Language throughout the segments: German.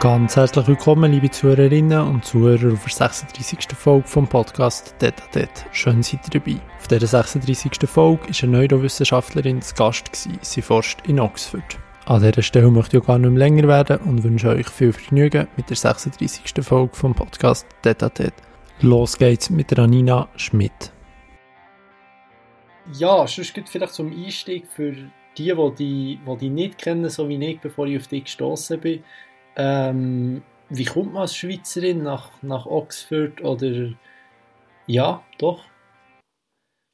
Ganz herzlich willkommen, liebe Zuhörerinnen und Zuhörer, auf der 36. Folge vom Podcast Data Det. Schön seid ihr dabei. Auf dieser 36. Folge war eine Neurowissenschaftlerin zu Gast. Gewesen. Sie forscht in Oxford. An dieser Stelle möchte ich auch gar nicht mehr länger werden und wünsche euch viel Vergnügen mit der 36. Folge vom Podcast Data Det. Los geht's mit Ranina Schmidt. Ja, sonst gibt vielleicht zum Einstieg für die, die die nicht kennen, so wie ich, bevor ich auf dich gestoßen bin. Ähm, wie kommt man als Schweizerin nach, nach Oxford oder ja, doch?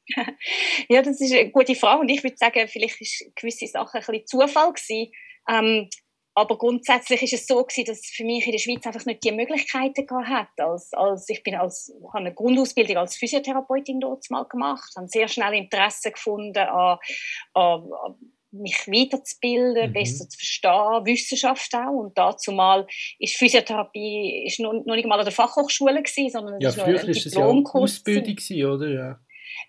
ja, das ist eine gute Frage und ich würde sagen, vielleicht ist gewisse Sachen ein bisschen Zufall gewesen. Ähm, aber grundsätzlich ist es so gewesen, dass für mich in der Schweiz einfach nicht die Möglichkeiten gehabt hat. Als, als ich bin als, habe eine Grundausbildung als Physiotherapeutin dort mal gemacht, habe sehr schnell Interesse gefunden an, an mich weiterzubilden, mhm. besser zu verstehen, Wissenschaft auch. Und dazu mal ist Physiotherapie ist noch, noch nicht mal an der Fachhochschule gewesen, sondern ja, es war ein Diplomkurs. Ja Ausbildung gewesen, oder? Ja.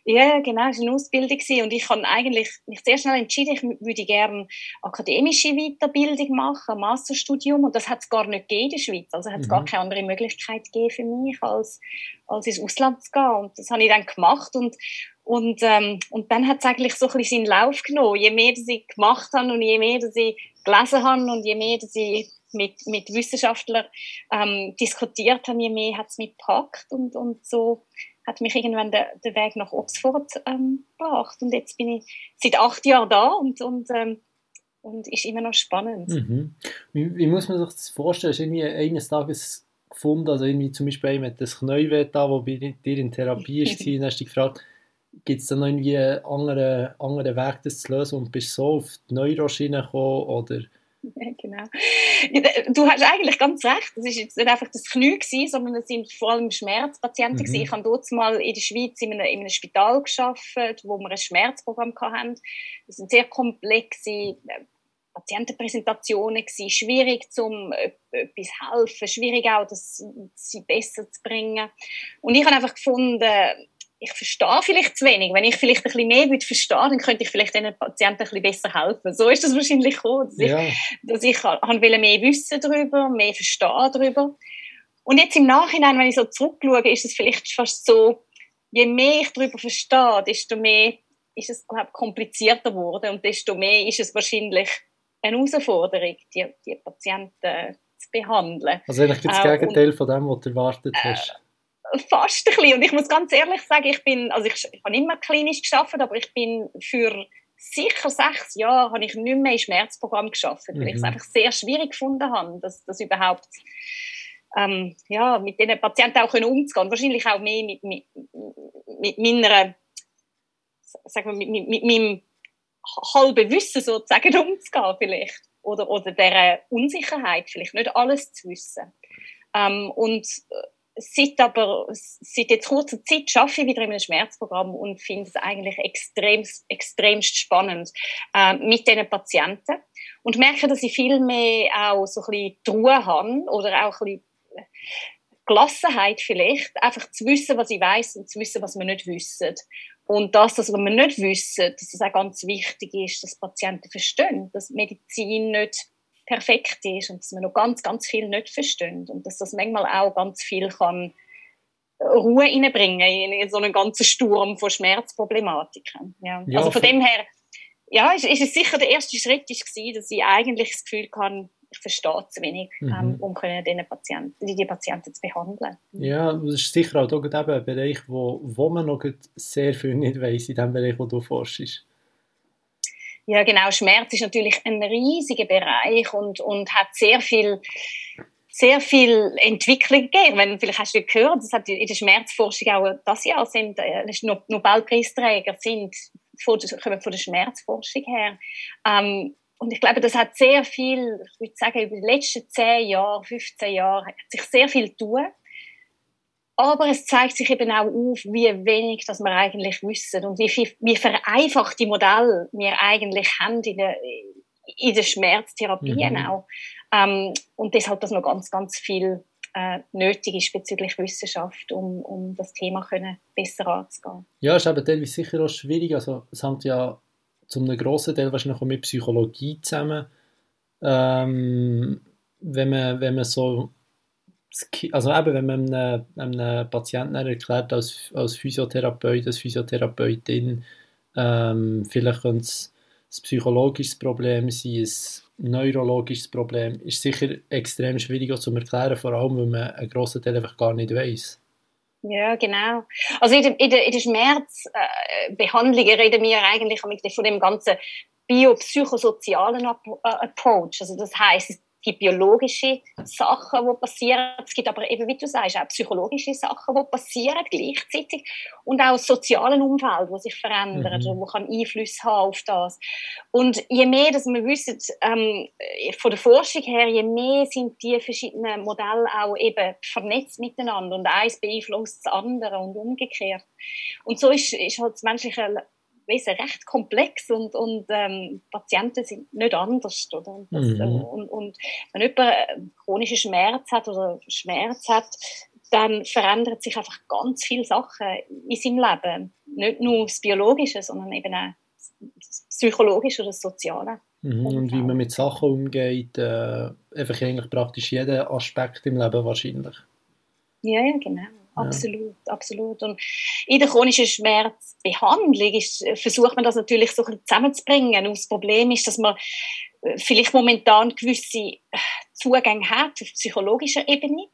Ja, genau, es war eine Ausbildung und ich habe eigentlich mich sehr schnell entschieden, ich würde gerne akademische Weiterbildung machen, ein Masterstudium und das hat es gar nicht gegeben in der Schweiz, also hat es mhm. gar keine andere Möglichkeit gegeben für mich, als, als ins Ausland zu gehen und das habe ich dann gemacht und und, ähm, und dann hat es eigentlich so ein bisschen seinen Lauf genommen. Je mehr dass ich gemacht habe und je mehr dass ich gelesen habe und je mehr dass ich mit, mit Wissenschaftlern ähm, diskutiert habe, je mehr hat es mich gepackt und, und so hat mich irgendwann der, der Weg nach Oxford ähm, gebracht. Und jetzt bin ich seit acht Jahren da und, und, ähm, und ist immer noch spannend. Mhm. Wie, wie, muss man sich das vorstellen? Hast du irgendwie eines Tages gefunden, also irgendwie zum Beispiel jemand das Knäuel da, wo bei dir in Therapie ist, und hast dich gefragt, gibt es da noch irgendwie einen anderen, anderen Weg, das zu lösen und bist so auf die Neuroschiene gekommen oder genau. Du hast eigentlich ganz recht. Das ist jetzt nicht einfach das Knie gewesen, sondern es sind vor allem Schmerzpatienten mhm. Ich habe dort mal in der Schweiz in einem, in einem Spital geschafft, wo wir ein Schmerzprogramm hatten. Das sind sehr komplexe äh, Patientenpräsentationen gewesen, schwierig zum etwas helfen, schwierig auch, das sie besser zu bringen. Und ich habe einfach gefunden, ich verstehe vielleicht zu wenig. Wenn ich vielleicht ein bisschen mehr würde verstehen, dann könnte ich vielleicht den Patienten ein bisschen besser helfen. So ist das wahrscheinlich gekommen, dass ja. ich, dass ich mehr wissen darüber, mehr verstehen darüber. Und jetzt im Nachhinein, wenn ich so zurückschaue, ist es vielleicht fast so, je mehr ich darüber verstehe, desto mehr ist es glaub, komplizierter geworden und desto mehr ist es wahrscheinlich eine Herausforderung, die, die Patienten zu behandeln. Also eigentlich das äh, Gegenteil von dem, was du erwartet hast. Äh, fast ein bisschen. Und ich muss ganz ehrlich sagen, ich bin, also ich, ich habe immer klinisch geschafft, aber ich bin für sicher sechs Jahre habe ich nicht mehr im Schmerzprogramm geschafft, weil mhm. ich es mhm. einfach sehr schwierig gefunden habe, dass das überhaupt ähm, ja, mit diesen Patienten auch können umzugehen. Wahrscheinlich auch mehr mit, mit, mit meiner, sagen wir, mit, mit, mit meinem halben Wissen sozusagen umzugehen vielleicht. Oder, oder dieser Unsicherheit, vielleicht nicht alles zu wissen. Ähm, und äh, seit aber, seit jetzt kurzer Zeit arbeite ich wieder in einem Schmerzprogramm und finde es eigentlich extrem, extremst spannend äh, mit diesen Patienten und merke, dass ich viel mehr auch so ein bisschen die Ruhe habe oder auch ein bisschen Gelassenheit vielleicht, einfach zu wissen, was ich weiß und zu wissen, was wir nicht wissen. Und das, dass wir nicht wissen, dass es auch ganz wichtig ist, dass Patienten verstehen, dass Medizin nicht perfekt ist und dass wir noch ganz, ganz viel nicht verstehen und dass das manchmal auch ganz viel kann Ruhe reinbringen in so einen ganzen Sturm von Schmerzproblematiken. Ja. ja also von dem her, ja, ist, ist es sicher der erste Schritt ist gewesen, dass ich eigentlich das Gefühl kann, ich verstehe zu wenig, mhm. ähm, um können Patienten, die Patienten zu behandeln. Ja, das ist sicher auch eben ein Bereich, wo, wo man noch sehr viel nicht weiß in dem Bereich, wo du forschst. Ja, genau. Schmerz ist natürlich ein riesiger Bereich und, und hat sehr viel, sehr viel Entwicklung gegeben. Wenn, vielleicht hast du gehört, dass hat in der Schmerzforschung auch das Jahr sind, äh, Nobelpreisträger sind, von, kommen von der Schmerzforschung her. Ähm, und ich glaube, das hat sehr viel, ich würde sagen, über die letzten 10 Jahre, 15 Jahre, hat sich sehr viel tun. Aber es zeigt sich eben auch auf, wie wenig dass wir eigentlich wissen und wie, viel, wie vereinfachte Modelle wir eigentlich haben in der, in der Schmerztherapie mhm. auch. Ähm, und deshalb, dass noch ganz, ganz viel äh, nötig ist bezüglich Wissenschaft, um, um das Thema können besser anzugehen. Ja, es ist eben teilweise sicher auch schwierig. Also, es hängt ja zum grossen Teil wahrscheinlich auch mit Psychologie zusammen. Ähm, wenn man, wenn man so, also eben, wenn man einem, einem Patienten erklärt, als, als Physiotherapeut, als Physiotherapeutin, ähm, vielleicht könnte es ein psychologisches Problem sein, ein neurologisches Problem, ist sicher extrem schwierig zu erklären, vor allem, weil man einen grossen Teil einfach gar nicht weiß. Ja, genau. Also in der, in der, in der Schmerzbehandlung äh, reden wir eigentlich von dem ganzen biopsychosozialen Approach. Also das heißt, gibt biologische Sachen, die passieren. Es gibt aber eben, wie du sagst, auch psychologische Sachen, die passieren gleichzeitig. Und auch das soziale Umfeld, das sich verändert, mhm. wo kann Einfluss haben auf das. Und je mehr, dass wir wissen, ähm, von der Forschung her, je mehr sind die verschiedenen Modelle auch eben vernetzt miteinander und eins beeinflusst das andere und umgekehrt. Und so ist, ist halt das menschliche Wesen recht komplex und, und ähm, Patienten sind nicht anders. Oder? Und, das, mhm. Äh, und, und, wenn jemand chronischen Schmerz hat oder Schmerz hat, dann verändert sich einfach ganz viele Sachen in seinem Leben. Nicht nur das Biologische, sondern eben auch das Psychologische oder das Soziale. Mhm. Und wie man mit Sachen umgeht, äh, einfach eigentlich praktisch jeden Aspekt im Leben wahrscheinlich. Ja, ja, genau. Absolut, ja. absolut. Und in der chronischen Schmerzbehandlung ist, äh, versucht man das natürlich so ein zusammenzubringen. Und das Problem ist, dass man äh, vielleicht momentan gewisse äh, Zugänge hat auf psychologischer Ebene,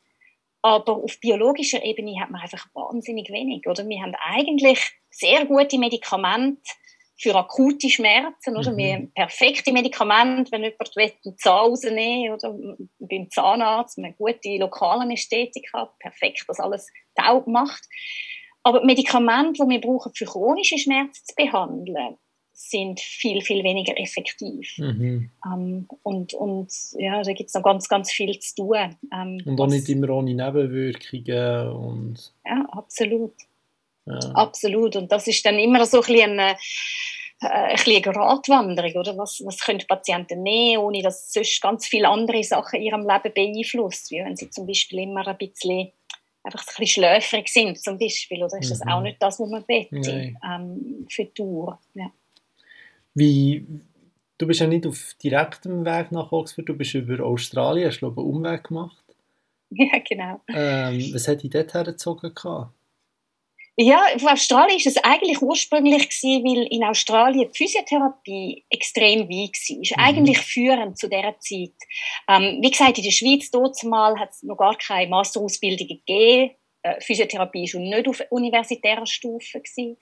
aber auf biologischer Ebene hat man einfach wahnsinnig wenig. Oder wir haben eigentlich sehr gute Medikamente für akute Schmerzen, oder? Mhm. Wir haben perfekte Medikamente, wenn jemand einen Zahn rausnehmen oder beim Zahnarzt, eine gute lokale Ästhetik hat, perfekt, das alles taub macht. Aber Medikamente, die wir brauchen, für chronische Schmerzen zu behandeln, sind viel, viel weniger effektiv. Mhm. Um, und, und ja, da gibt es noch ganz, ganz viel zu tun. Um, und auch nicht immer ohne Nebenwirkungen. Und ja, absolut. Ja. Absolut. Und das ist dann immer so ein bisschen eine, äh, ein bisschen eine Gratwanderung, oder? Was, was können Patienten nehmen, ohne dass sonst ganz viele andere Sachen in ihrem Leben beeinflusst, wie wenn sie zum Beispiel immer ein bisschen einfach ein bisschen schläfrig sind, zum Beispiel, oder ist das auch mhm. nicht das, was man bete ähm, für die Tour? Ja. Wie, du bist ja nicht auf direktem Weg nach Oxford, du bist über Australien, hast du einen Umweg gemacht? Ja, genau. Ähm, was hat dich dort hergezogen? Ja, in Australien ist es eigentlich ursprünglich gewesen, weil in Australien die Physiotherapie extrem weit war. Ist mhm. eigentlich führend zu dieser Zeit. Ähm, wie gesagt, in der Schweiz dort mal hat es noch gar keine Masterausbildung gegeben. Äh, Physiotherapie schon nicht auf universitärer Stufe gewesen.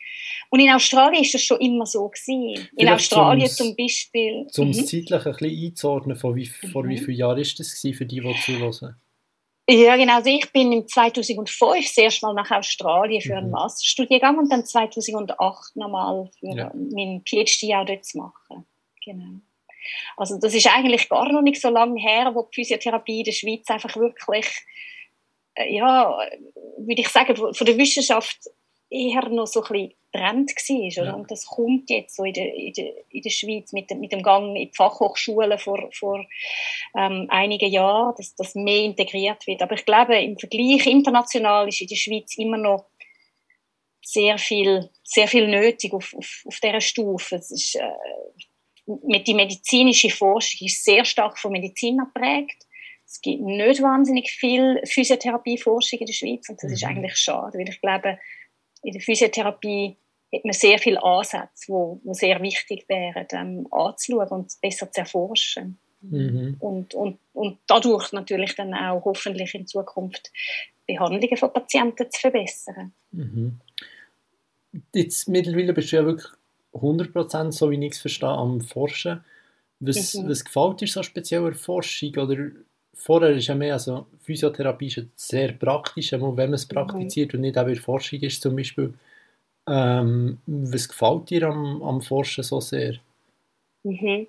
Und in Australien ist das schon immer so gewesen. In Vielleicht Australien zum Beispiel. Um es mhm. zeitlich ein bisschen einzuordnen, vor wie, vor wie mhm. vielen Jahren ist das gewesen, für die, die zuhören? Ja, genau. Also ich bin im 2005 das erste Mal nach Australien für einen mhm. Masterstudiengang und dann 2008 nochmal für ja. meinen PhD auch dort zu machen. Genau. Also das ist eigentlich gar noch nicht so lange her, wo die Physiotherapie in der Schweiz einfach wirklich, äh, ja, würde ich sagen, von der Wissenschaft eher noch so ein bisschen Trend war. Ja. Und das kommt jetzt so in der, in der, in der Schweiz mit dem, mit dem Gang in die Fachhochschulen vor, vor ähm, einigen Jahren, dass das mehr integriert wird. Aber ich glaube, im Vergleich international ist in der Schweiz immer noch sehr viel, sehr viel nötig auf, auf, auf dieser Stufe. Es ist, äh, mit die medizinische Forschung ist sehr stark von Medizin geprägt. Es gibt nicht wahnsinnig viel Physiotherapieforschung in der Schweiz und das mhm. ist eigentlich schade, weil ich glaube, in der Physiotherapie hat man sehr viele Ansätze, wo, wo sehr wichtig wären, ähm, anzuschauen und besser zu erforschen. Mhm. Und, und, und dadurch natürlich dann auch hoffentlich in Zukunft Behandlungen von Patienten zu verbessern. Mhm. Jetzt mittlerweile bist du ja wirklich 100% so wie ich es verstehe, am Forschen. Was, mhm. was gefällt dir so speziell an Forschung? Oder vorher ist ja mehr, also Physiotherapie ist sehr praktisch, wenn man es mhm. praktiziert und nicht auch in der Forschung ist zum Beispiel. Ähm, was gefällt dir am, am Forschen so sehr? Mhm.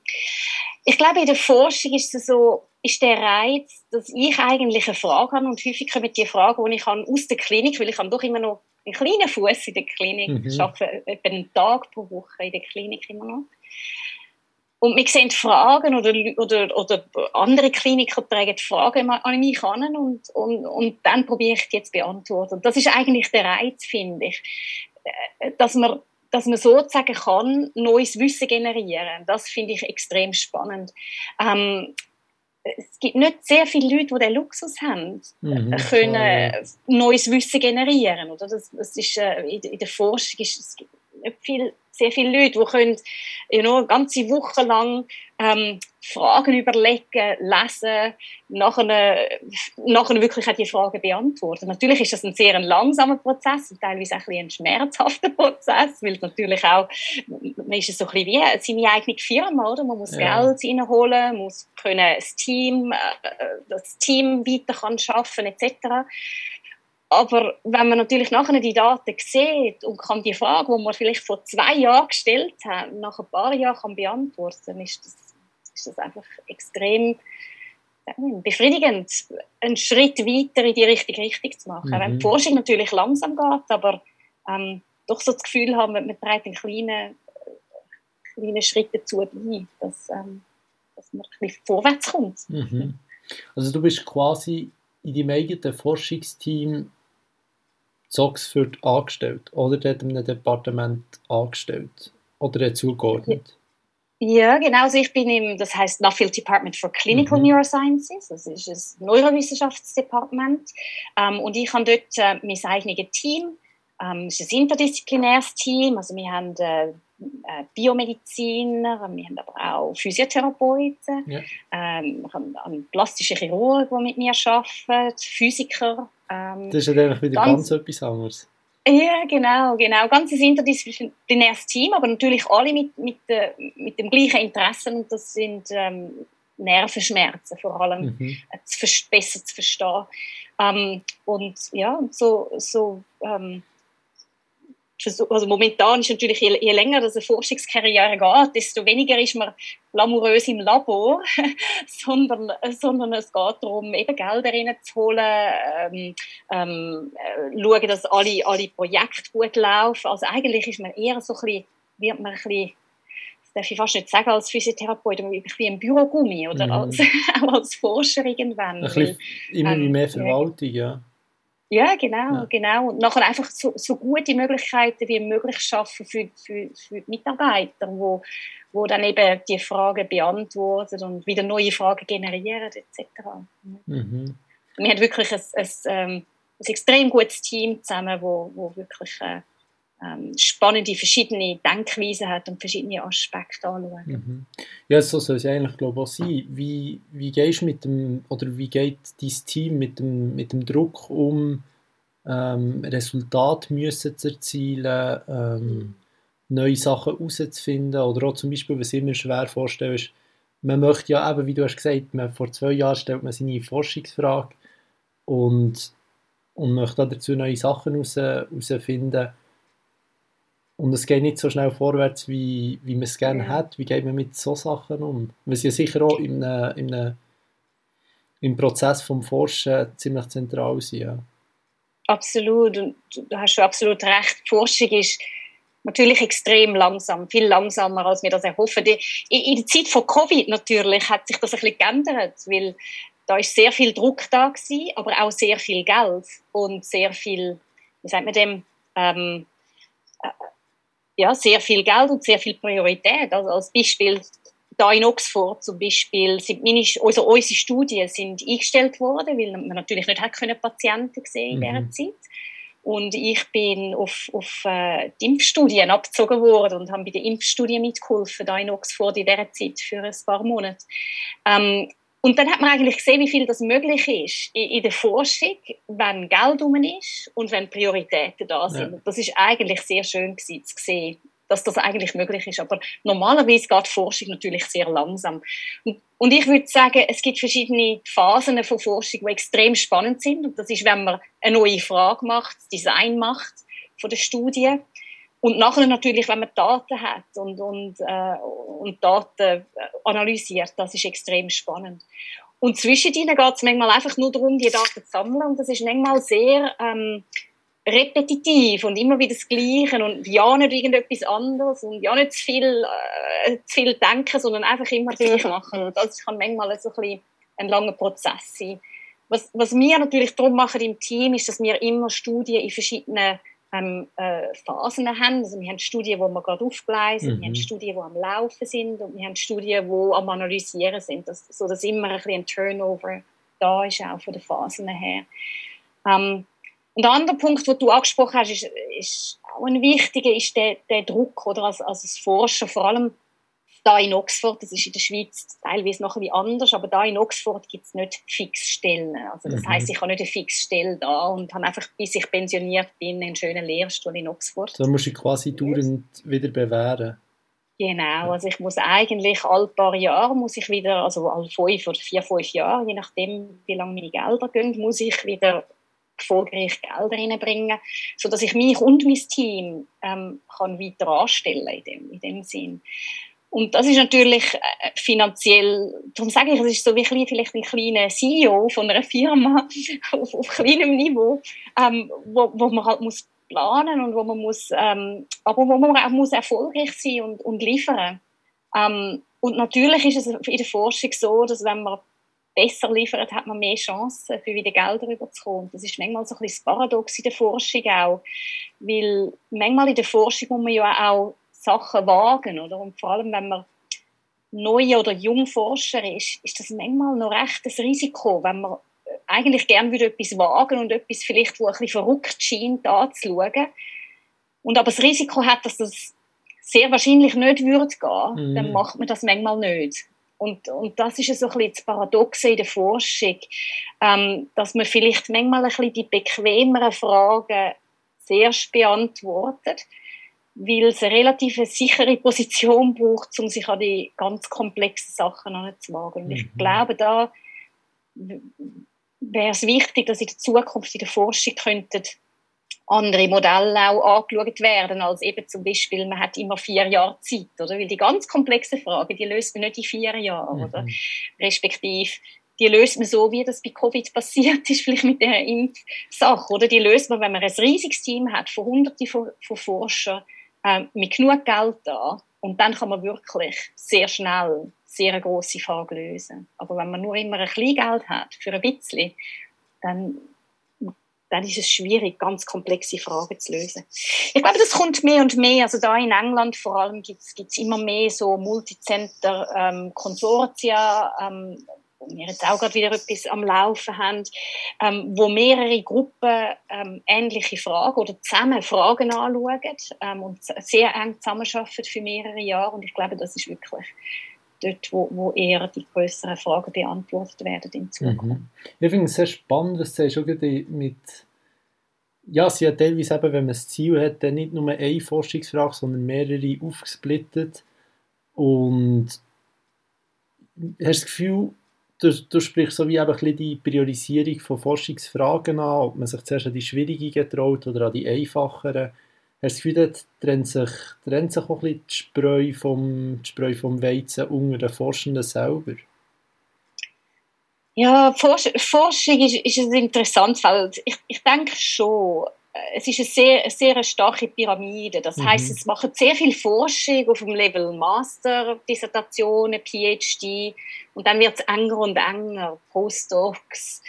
Ich glaube, in der Forschung ist es so, ist der Reiz, dass ich eigentlich eine Frage habe und häufig kommen die Fragen, die ich habe aus der Klinik, weil ich habe doch immer noch einen kleinen Fuß in der Klinik, mhm. ich arbeite etwa einen Tag pro Woche in der Klinik immer noch. Und wir sehen Fragen oder, oder, oder andere Kliniker tragen Fragen an mich an und, und, und dann probiere ich die jetzt beantworten. Das ist eigentlich der Reiz, finde ich. Äh, dass man, dass man sozusagen kann, neues Wissen generieren. Das finde ich extrem spannend. Ähm, es gibt nicht sehr viele Leute, die den Luxus haben, mhm, können äh, neues Wissen generieren. Oder? Das, das ist, äh, in, der Forschung ist es gibt nicht viel sehr viele Leute, die können you know, eine ganze Woche lang ähm, Fragen überlegen, lesen, nachher, nachher wirklich auch die Fragen beantworten. Natürlich ist das ein sehr langsamer Prozess und teilweise auch ein, ein schmerzhafter Prozess, weil natürlich auch, man ist so ein bisschen wie seine eigene Firma, oder? Man muss ja. Geld reinholen, muss können das Team, äh, das Team weiter kann schaffen etc. Aber wenn man natürlich nachher die Daten sieht und kann die Frage, die man vielleicht vor zwei Jahren gestellt hat, nach ein paar Jahren kann beantworten, ist das, ist das einfach extrem befriedigend, einen Schritt weiter in die richtige Richtung zu machen. Mhm. Wenn die Forschung natürlich langsam geht, aber ähm, doch so das Gefühl haben, man trägt einen kleinen, kleinen Schritt dazu bei, dass, ähm, dass man ein bisschen vorwärts kommt. Mhm. Also du bist quasi in deinem eigenen Forschungsteam zu Oxford angestellt oder dort in einem Departement angestellt oder zugeordnet? Ja, genau. Also ich bin im, das heißt Nuffield Department for Clinical mhm. Neurosciences. Das ist ein Neurowissenschaftsdepartement. Ähm, und ich habe dort äh, mein eigenes Team. Ähm, es ist ein interdisziplinäres Team. Also wir haben äh, äh, Biomediziner, wir haben aber auch Physiotherapeuten, ja. ähm, wir haben plastische Chirurgen, die mit mir arbeiten, Physiker, ähm, das ist ja eigentlich wieder ganz, ganz etwas anderes. Ja, genau, genau. Ganz ein interdisziplinäres Team, aber natürlich alle mit, mit, äh, mit dem gleichen Interesse und das sind ähm, Nervenschmerzen vor allem, mhm. äh, zu, besser zu verstehen. Ähm, und ja, so, so ähm, also momentan ist natürlich, je, je länger das eine Forschungskarriere geht, desto weniger ist man glamourös im Labor, sondern, sondern es geht darum, eben Gelder reinzuholen, ähm, ähm, äh, schauen, dass alle, alle Projekte gut laufen. Also eigentlich ist man eher so ein bisschen, wird man ein bisschen das darf ich fast nicht sagen als Physiotherapeut, aber ein bisschen ein Bürogummi oder mhm. als, auch als Forscher irgendwann. Ein bisschen, immer ähm, mehr Verwaltung, ja. Ja, genau, ja. genau. Und nachher einfach so, so gute Möglichkeiten wie möglich schaffen für, für, für die Mitarbeiter, wo, wo dann eben die Fragen beantworten und wieder neue Fragen generieren etc. Mhm. Wir haben wirklich ein, ein, ähm, ein, extrem gutes Team zusammen, wo, wo wirklich äh, ähm, spannende verschiedene Denkweisen hat und verschiedene Aspekte anschauen. Mhm. Ja, so soll es eigentlich glaube ich, sein. Wie, wie gehst mit dem, oder wie geht dein Team mit dem, mit dem Druck um, ähm, Resultate müssen zu erzielen, ähm, neue Sachen herauszufinden oder auch zum Beispiel, was ich mir schwer vorstelle, ist, man möchte ja eben, wie du hast gesagt, man, vor zwei Jahren stellt man seine Forschungsfrage und, und möchte dazu neue Sachen herausfinden und es geht nicht so schnell vorwärts, wie, wie man es gerne hat. Wie geht man mit so Sachen um? Was ja sicher auch im, im, im Prozess vom Forschen ziemlich zentral ist. Ja. Absolut. Und du hast schon absolut recht. Die Forschung ist natürlich extrem langsam, viel langsamer, als wir das erhoffen. In der Zeit von Covid natürlich hat sich das ein bisschen geändert, weil da ist sehr viel Druck da gewesen, aber auch sehr viel Geld und sehr viel, wie sagt man dem, ähm, ja, sehr viel Geld und sehr viel Priorität. Also als Beispiel da in Oxford zum Beispiel sind meine, also unsere Studien sind eingestellt worden, weil man natürlich nicht hat können Patienten sehen in dieser mhm. Zeit. Und ich bin auf, auf äh, die Impfstudien abgezogen worden und habe bei der Impfstudie mitgeholfen, da in Oxford in dieser Zeit für ein paar Monate. Ähm, und dann hat man eigentlich gesehen, wie viel das möglich ist in, der Forschung, wenn Geld um ist und wenn Prioritäten da sind. Ja. Das ist eigentlich sehr schön gewesen, zu sehen, dass das eigentlich möglich ist. Aber normalerweise geht Forschung natürlich sehr langsam. Und, und ich würde sagen, es gibt verschiedene Phasen von Forschung, die extrem spannend sind. Und das ist, wenn man eine neue Frage macht, Design macht von der Studie und nachher natürlich, wenn man Daten hat und, und, äh, und Daten äh, analysiert, das ist extrem spannend. Und zwischen ihnen geht es manchmal einfach nur darum, die Daten zu sammeln. Und das ist manchmal sehr ähm, repetitiv und immer wieder das Gleiche und ja nicht irgendetwas anderes und ja nicht zu viel, äh, zu viel denken, sondern einfach immer gleich machen. Und das kann manchmal so ein, bisschen ein langer Prozess sein. Was, was wir natürlich darum machen im Team, ist, dass wir immer Studien in verschiedenen ähm, äh, Phasen haben. Also wir haben Studien, die wir gerade aufgleisen, mhm. wir haben mhm. Studien, die am Laufen sind und wir haben Studien, die am Analysieren sind, das, so dass immer ein, bisschen ein Turnover da ist, auch von den Phasen her. Ähm, und der andere Punkt, den du angesprochen hast, ist, ist auch ein wichtiger, ist der, der Druck, oder als, als Forscher, vor allem da in Oxford, das ist in der Schweiz teilweise noch ein bisschen anders, aber da in Oxford gibt es nicht Fixstellen. Also das mhm. heißt, ich habe nicht eine Fixstelle da und habe einfach, bis ich pensioniert bin, einen schönen Lehrstuhl in Oxford. Da musst du quasi dauernd wieder bewähren. Genau, also ich muss eigentlich alle paar Jahre, muss ich wieder, also alle fünf oder vier, fünf Jahre, je nachdem, wie lange meine Gelder gehen, muss ich wieder erfolgreich Gelder reinbringen, sodass ich mich und mein Team ähm, kann weiter anstellen in dem, in dem Sinn. Und das ist natürlich äh, finanziell, darum sage ich, es ist so wie vielleicht ein kleiner CEO von einer Firma auf, auf kleinem Niveau, ähm, wo, wo man halt muss planen und wo man muss, ähm, aber wo man auch muss erfolgreich sein und, und liefern. Ähm, und natürlich ist es in der Forschung so, dass wenn man besser liefert, hat man mehr Chancen, für wieder Gelder rüberzukommen. Das ist manchmal so ein bisschen das Paradox in der Forschung auch, weil manchmal in der Forschung muss man ja auch Sachen wagen, oder? Und vor allem, wenn man neu oder jung Forscher ist, ist das manchmal noch recht ein Risiko, wenn man eigentlich gerne würde etwas wagen und etwas vielleicht, wo ein bisschen verrückt scheint, anzuschauen. Und aber das Risiko hat, dass das sehr wahrscheinlich nicht würde gehen, mhm. dann macht man das manchmal nicht. Und, und das ist so ein bisschen das Paradoxe in der Forschung, ähm, dass man vielleicht manchmal ein bisschen die bequemeren Fragen zuerst beantwortet weil es eine relativ sichere Position braucht, um sich an die ganz komplexen Sachen anzuwagen. Und ich mhm. glaube, da wäre es wichtig, dass in der Zukunft in der Forschung könnten andere Modelle auch angeschaut werden, als eben zum Beispiel, man hat immer vier Jahre Zeit, oder? Weil die ganz komplexen Fragen, die löst man nicht in vier Jahren, mhm. oder? Respektive, die löst man so, wie das bei Covid passiert ist, vielleicht mit der Impfsache, oder? Die löst man, wenn man ein riesiges Team hat, von hunderten von, von Forschern, äh, mit genug Geld da und dann kann man wirklich sehr schnell sehr eine grosse Frage lösen. Aber wenn man nur immer ein bisschen Geld hat für ein bisschen, dann, dann ist es schwierig, ganz komplexe Fragen zu lösen. Ich glaube, das kommt mehr und mehr. Also da in England vor allem gibt es immer mehr so Multicenter-Konsortia, ähm, wo wir jetzt auch gerade wieder etwas am Laufen haben, ähm, wo mehrere Gruppen ähm, ähnliche Fragen oder zusammen Fragen anschauen ähm, und sehr eng zusammenarbeiten für mehrere Jahre. Und ich glaube, das ist wirklich dort, wo, wo eher die größeren Fragen beantwortet werden in Zukunft. Mhm. Ich finde es sehr spannend, was du sagst, mit ja, sie hat teilweise eben, wenn man das Ziel hat, dann nicht nur eine Forschungsfrage, sondern mehrere aufgesplittet und hast das Gefühl, du, du sprichst so wie eben ein die Priorisierung von Forschungsfragen an, ob man sich zuerst an die schwierigen traut oder an die einfacheren. Hast du das Gefühl, trennt sich, trennt sich auch ein bisschen die Spreu vom, die Spreu vom Weizen unter den Forschenden selber? Ja, Forsch Forschung ist, ist ein interessantes Feld. Ich, ich denke schon, es ist eine sehr, eine sehr starke Pyramide. Das mhm. heißt, es macht sehr viel Forschung auf dem Level Master, Dissertationen, PhD und dann wird es enger und enger, Postdocs.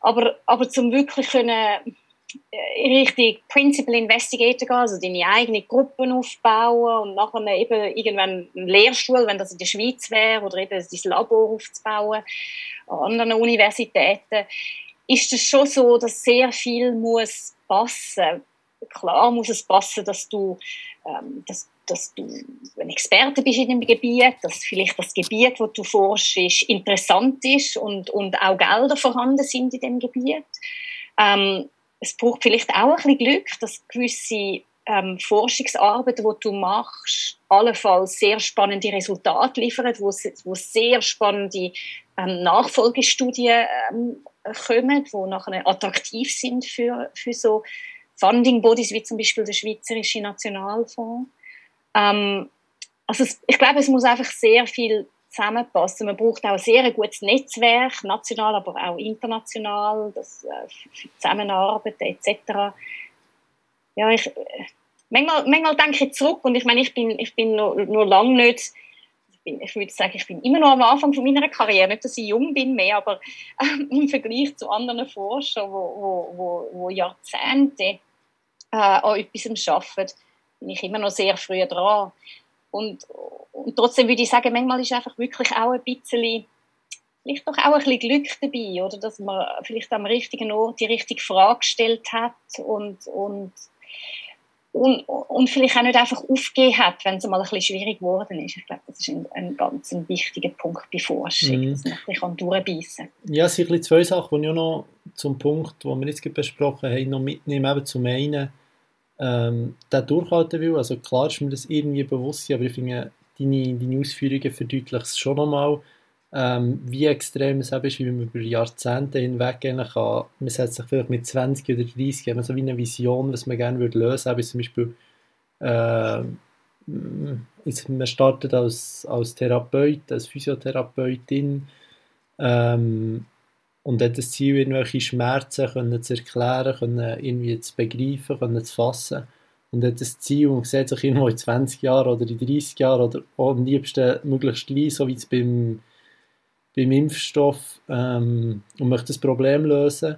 Aber, aber zum wirklich können äh, richtig Principal Investigator gehen, also deine eigene Gruppen aufbauen und nachher eben irgendwann einen Lehrstuhl, wenn das in der Schweiz wäre, oder eben dein Labor aufzubauen an anderen Universitäten, ist es schon so, dass sehr viel muss passen. Klar muss es passen, dass du, ähm, dass, dass du ein Experte bist in dem Gebiet, dass vielleicht das Gebiet, wo du forschst, interessant ist und, und auch Gelder vorhanden sind in dem Gebiet. Ähm, es braucht vielleicht auch ein bisschen Glück, dass gewisse ähm, Forschungsarbeiten, die du machst, allenfalls sehr spannende Resultate liefern, wo, wo sehr spannende ähm, Nachfolgestudien ähm, kommen, die nachher attraktiv sind für, für so Funding Bodies wie zum Beispiel der Schweizerische Nationalfonds. Ähm, also es, ich glaube, es muss einfach sehr viel zusammenpassen. Man braucht auch sehr ein gutes Netzwerk, national, aber auch international, das äh, für Zusammenarbeit etc. Ja, ich, manchmal, manchmal denke ich zurück und ich meine, ich bin, ich bin noch, noch lange nicht bin, ich würde sagen, ich bin immer noch am Anfang von meiner Karriere. Nicht, dass ich jung bin mehr, aber ähm, im Vergleich zu anderen Forschern, wo, wo, wo Jahrzehnte äh, an etwas arbeiten, bin ich immer noch sehr früh dran. Und, und trotzdem würde ich sagen, manchmal ist einfach wirklich auch ein bisschen, vielleicht doch auch ein bisschen Glück dabei, oder dass man vielleicht am richtigen Ort die richtige Frage gestellt hat und, und und, und vielleicht auch nicht einfach aufgegeben hat, wenn es mal ein bisschen schwierig geworden ist. Ich glaube, das ist ein, ein ganz ein wichtiger Punkt bei Forschung, mm. dass man ein durchbeissen kann. Ja, es sind zwei Sachen, die ich auch noch zum Punkt, den wir jetzt besprochen haben, noch mitnehmen. Eben zum einen, ähm, der durchhalten will. Also klar ist mir das irgendwie bewusst, aber ich finde, deine, deine Ausführungen verdeutlichen es schon nochmal ähm, wie extrem es ist, wie man über Jahrzehnte hinweg gehen kann. Man setzt sich vielleicht mit 20 oder 30 Jahren so wie eine Vision, was man gerne würde lösen würde. Zum Beispiel, äh, man startet als, als Therapeut, als Physiotherapeutin ähm, und hat das Ziel, irgendwelche Schmerzen können zu erklären, können irgendwie zu begreifen, können zu fassen. Und hat das Ziel und sieht sich irgendwo in 20 Jahren oder in 30 Jahren oder am liebsten möglichst klein, so wie es beim beim Impfstoff ähm, und möchte das Problem lösen.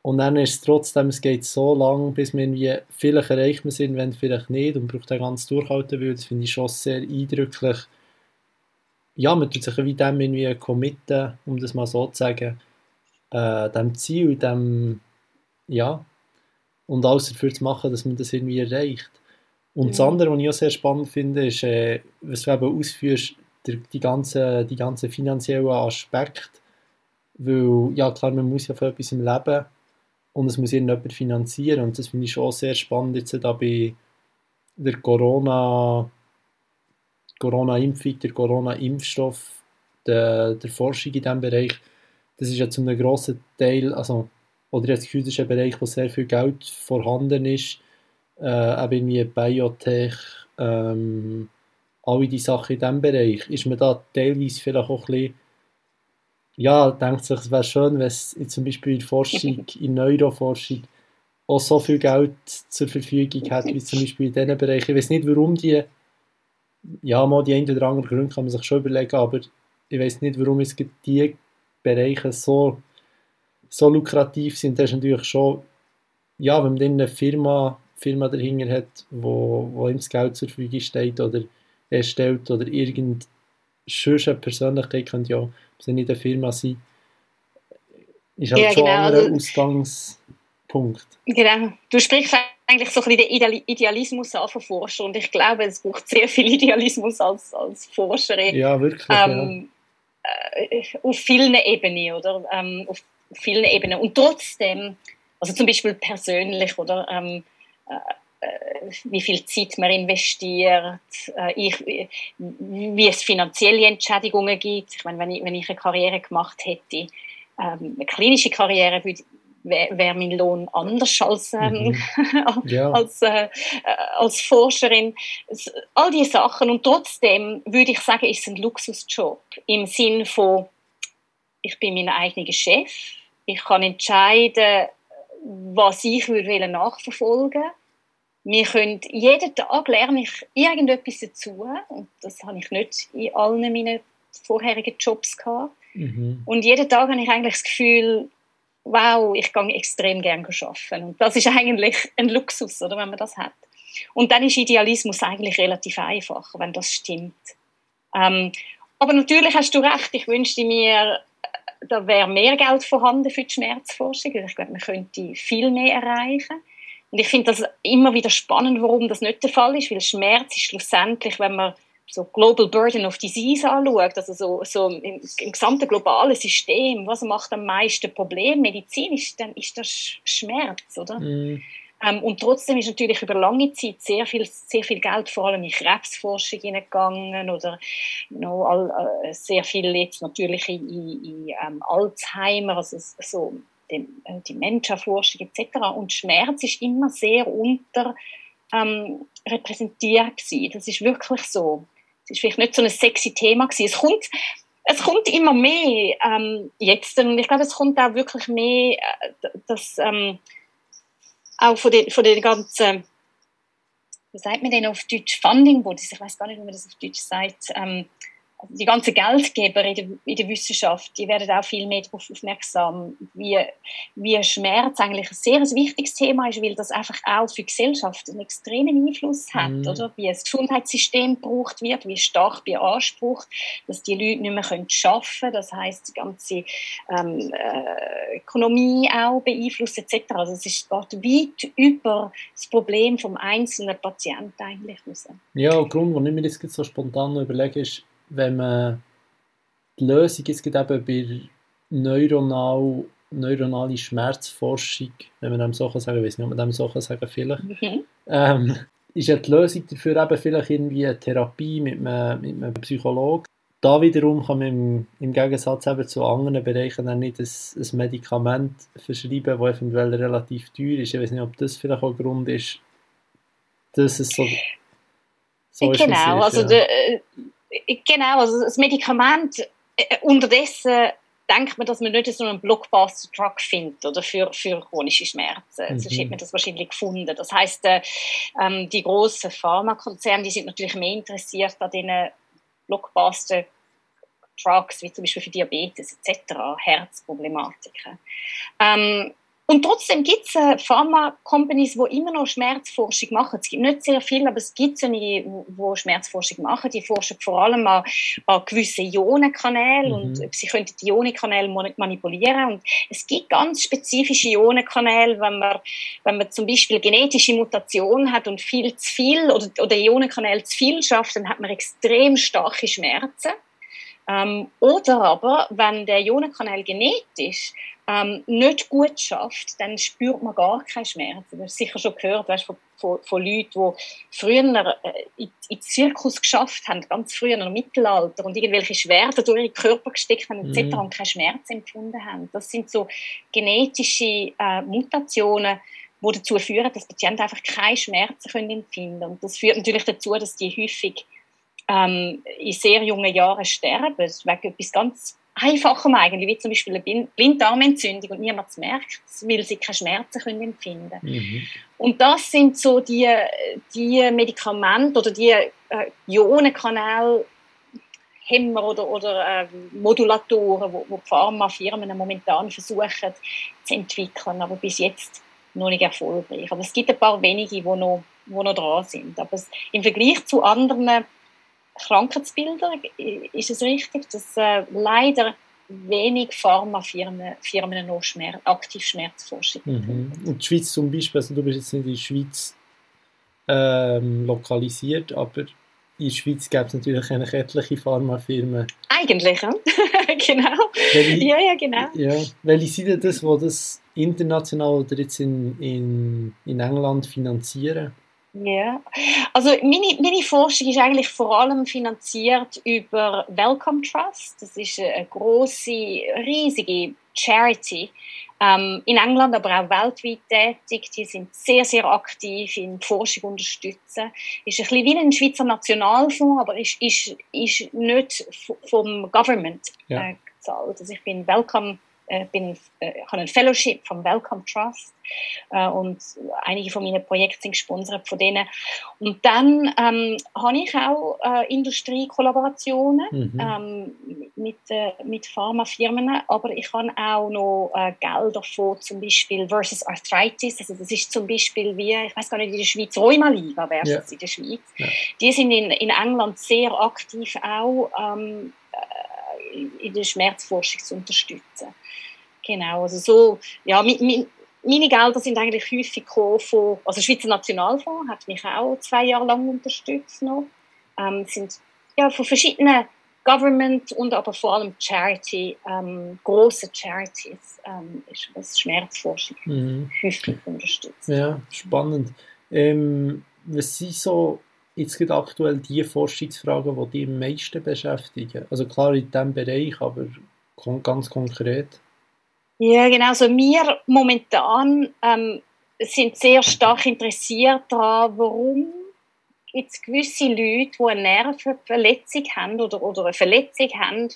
Und dann ist es trotzdem, es geht so lang, bis wir irgendwie, vielleicht erreicht sind, wenn vielleicht nicht und braucht dann ganz durchhalten will. Das finde ich schon sehr eindrücklich. Ja, man tut sich wie dem irgendwie committen, um das mal so zu sagen, äh, dem Ziel, dem, ja, und alles dafür zu machen, dass man das irgendwie erreicht. Und mhm. das andere, was ich auch sehr spannend finde, ist, äh, was du eben ausführst, der, die ganzen die ganze finanziellen Aspekt, weil, ja klar, man muss ja für etwas im Leben und es muss irgendjemand finanzieren. Und das finde ich schon sehr spannend jetzt da bei der Corona Corona-Impfung, der Corona-Impfstoff, der, der Forschung in diesem Bereich, das ist ja zu einem grossen Teil, also, oder jetzt das ist ein Bereich, wo sehr viel Geld vorhanden ist, äh, eben wie Biotech, ähm, alle die Sachen in diesem Bereich, ist man da teilweise vielleicht auch ein bisschen, ja, denkt sich, es wäre schön, wenn es zum Beispiel in Forschung, in Neuroforschung auch so viel Geld zur Verfügung hat, wie zum Beispiel in diesen Bereichen. Ich weiß nicht, warum die, ja, mal die einen oder anderen Gründe kann man sich schon überlegen, aber ich weiß nicht, warum es die Bereiche so, so lukrativ sind. Das ist natürlich schon, ja, wenn man dann eine Firma, Firma dahinter hat, wo, wo ihm das Geld zur Verfügung steht oder erstellt oder irgendeine Persönlichkeit könnte ja nicht eine Firma sein, ist halt ja, schon genau. ein also, Ausgangspunkt. Genau. Du sprichst eigentlich so ein bisschen den Idealismus an von Forscher und ich glaube, es braucht sehr viel Idealismus als, als Forscherin. Ja, wirklich. Ähm, ja. Äh, auf vielen Ebenen, oder? Ähm, auf vielen Ebenen. Und trotzdem, also zum Beispiel persönlich, oder? Ähm, äh, äh, wie viel Zeit man investiert, äh, ich, wie es finanzielle Entschädigungen gibt. Ich meine, wenn ich, wenn ich eine Karriere gemacht hätte, ähm, eine klinische Karriere, wäre wär mein Lohn anders als, ähm, mhm. ja. als, äh, als Forscherin. All diese Sachen. Und trotzdem würde ich sagen, ist es ein Luxusjob im Sinn von, ich bin mein eigener Chef, ich kann entscheiden, was ich würde nachverfolgen will wir können, jeden Tag lerne ich irgendetwas dazu und das habe ich nicht in allen meinen vorherigen Jobs gehabt. Mhm. Und jeden Tag habe ich eigentlich das Gefühl, wow, ich gehe extrem gerne arbeiten. Und das ist eigentlich ein Luxus, oder, wenn man das hat. Und dann ist Idealismus eigentlich relativ einfach, wenn das stimmt. Ähm, aber natürlich hast du recht, ich wünschte mir, da wäre mehr Geld vorhanden für die Schmerzforschung. Ich glaube, man könnte viel mehr erreichen. Und ich finde das immer wieder spannend, warum das nicht der Fall ist, weil Schmerz ist schlussendlich, wenn man so Global Burden of Disease anschaut, also so, so im, im gesamten globalen System, was macht am meisten Problem medizinisch, dann ist das Schmerz, oder? Mm. Ähm, und trotzdem ist natürlich über lange Zeit sehr viel, sehr viel Geld vor allem in Krebsforschung hineingegangen oder all, äh, sehr viel jetzt natürlich in, in, in ähm, Alzheimer, also so dem, äh, Dementia-Forschung etc. Und Schmerz ist immer sehr unter ähm, repräsentiert gewesen. Das ist wirklich so. Es ist vielleicht nicht so ein sexy Thema gewesen. Es kommt, es kommt immer mehr ähm, jetzt. Und ich glaube, es kommt auch wirklich mehr, äh, das ähm, auch von den, von den ganzen wie sagt man denn auf Deutsch, Funding Bodies, ich weiß gar nicht, wie man das auf Deutsch sagt, ähm, die ganzen Geldgeber in der, in der, Wissenschaft, die werden auch viel mehr darauf aufmerksam, wie, wie Schmerz eigentlich ein sehr wichtiges Thema ist, weil das einfach auch für die Gesellschaft einen extremen Einfluss hat, mm. oder? Wie das Gesundheitssystem gebraucht wird, wie stark beansprucht, dass die Leute nicht mehr können arbeiten können, das heißt die ganze ähm, äh, Ökonomie auch beeinflusst etc. Also es ist geht weit über das Problem vom einzelnen Patienten eigentlich raus. Ja, der Grund, warum ich mir das so spontan überlege, ist, wenn man die Lösung es gibt eben bei neuronal, neuronale Schmerzforschung, wenn man dem so kann sagen, ich weiß nicht, ob man dem so kann sagen vielleicht, mhm. ähm, ist ja die Lösung dafür eben vielleicht irgendwie eine Therapie mit einem, mit einem Psychologen. Da wiederum kann man im, im Gegensatz eben zu anderen Bereichen dann nicht ein, ein Medikament verschreiben, das eventuell relativ teuer ist. Ich weiß nicht, ob das vielleicht auch Grund ist, dass es so, so genau, ist, also ja. der, äh, Genau, also das Medikament, äh, unterdessen denkt man, dass man nicht so einen Blockbuster-Drug findet oder für, für chronische Schmerzen. Mhm. Sonst hätte man das wahrscheinlich gefunden. Das heißt, äh, ähm, die großen Pharmakonzerne, die sind natürlich mehr interessiert an diesen Blockbuster Drugs, wie zum Beispiel für Diabetes etc., Herzproblematiken. Ähm, und trotzdem gibt es äh, Pharma-Companies, die immer noch Schmerzforschung machen. Es gibt nicht sehr viele, aber es gibt einige, die Schmerzforschung machen. Die forschen vor allem an, an gewissen Ionenkanälen mhm. und sie können die Ionenkanäle manipulieren. Und es gibt ganz spezifische Ionenkanäle, wenn man, wenn man zum Beispiel genetische Mutationen hat und viel zu viel oder, oder Ionenkanäle zu viel schafft, dann hat man extrem starke Schmerzen. Ähm, oder aber, wenn der Ionenkanal genäht ist, ähm, nicht gut schafft, dann spürt man gar keinen Schmerz. Du hast sicher schon gehört weißt, von, von, von Leuten, die früher äh, in, in Zirkus geschafft haben, ganz früher im Mittelalter und irgendwelche Schwerter durch ihren Körper gesteckt haben etc. Mhm. und keinen Schmerz empfunden haben. Das sind so genetische äh, Mutationen, die dazu führen, dass Patienten einfach keine Schmerzen können empfinden können. Und das führt natürlich dazu, dass die häufig ähm, in sehr jungen Jahren sterben, wegen etwas ganz Einfachem eigentlich, wie zum Beispiel eine Blinddarmentzündung und niemand merkt weil sie keine Schmerzen können empfinden mhm. Und das sind so die, die Medikamente oder die äh, Ionenkanäle, Hämmer oder, oder äh, Modulatoren, wo, wo Pharmafirmen momentan versuchen zu entwickeln, aber bis jetzt noch nicht erfolgreich. Aber es gibt ein paar wenige, die noch, wo noch dran sind. Aber es, im Vergleich zu anderen Krankheitsbilder ist es richtig, dass äh, leider wenig Pharmafirmen Firmen noch Schmerz, aktiv Schmerzforschung mhm. Und die Schweiz zum Beispiel, also du bist jetzt nicht in der Schweiz ähm, lokalisiert, aber in der Schweiz gibt es natürlich eine etliche Pharmafirmen. Eigentlich, ja. genau. Welche, ja, ja, genau. Ja. Welche sind das, die das international oder jetzt in, in, in England finanzieren? Ja, also meine, meine Forschung ist eigentlich vor allem finanziert über Welcome Trust. Das ist eine große, riesige Charity ähm, in England, aber auch weltweit tätig. Die sind sehr, sehr aktiv in Forschung unterstützen. Ist ein bisschen wie ein Schweizer Nationalfonds, aber ist, ist, ist nicht vom Government ja. äh, gezahlt. Also ich bin Welcome äh, bin, äh, habe ein Fellowship vom Welcome Trust äh, und einige von meinen Projekten sind gesponsert von denen. Und dann ähm, habe ich auch äh, Industriekollaborationen mhm. ähm, mit, äh, mit Pharmafirmen, aber ich habe auch noch äh, Gelder von zum Beispiel Versus Arthritis, also das ist zum Beispiel wie, ich weiß gar nicht, in der Schweiz, Rheumaliga wäre es ja. in der Schweiz. Ja. Die sind in, in England sehr aktiv auch ähm, in der Schmerzforschung zu unterstützen. Genau, also so, ja, meine Gelder sind eigentlich häufig von, also der Schweizer Nationalfonds hat mich auch zwei Jahre lang unterstützt noch, ähm, sind ja von verschiedenen Government und aber vor allem Charity, ähm, große Charities, ähm, ist was Schmerzforschung mhm. häufig unterstützt. Ja, spannend. Ähm, was sind so jetzt gerade aktuell die Forschungsfragen, die dich am meisten beschäftigen? Also klar in diesem Bereich, aber ganz konkret. Ja, genau. Also wir momentan ähm, sind sehr stark interessiert daran, warum jetzt gewisse Leute, die eine Nervenverletzung haben oder, oder eine Verletzung haben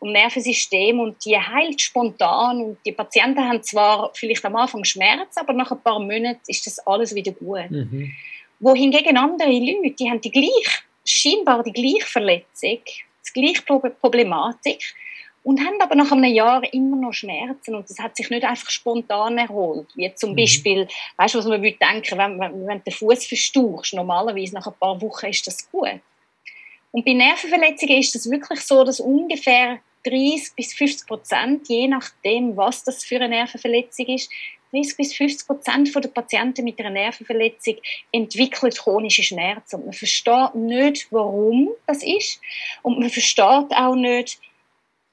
im Nervensystem und die heilt spontan und die Patienten haben zwar vielleicht am Anfang Schmerz, aber nach ein paar Monaten ist das alles wieder gut. Mhm. Wohingegen andere Leute, die haben die gleiche, scheinbar die gleiche Verletzung, die gleiche Problematik und haben aber nach einem Jahr immer noch Schmerzen und das hat sich nicht einfach spontan erholt. Wie zum mhm. Beispiel, weißt du, was man würde denken, wenn, wenn, wenn du den Fuß verstauchst, normalerweise nach ein paar Wochen ist das gut. Und bei Nervenverletzungen ist es wirklich so, dass ungefähr 30 bis 50 Prozent, je nachdem, was das für eine Nervenverletzung ist, 30 bis 50 Prozent der Patienten mit einer Nervenverletzung entwickeln chronische Schmerzen. Und man versteht nicht, warum das ist. Und man versteht auch nicht,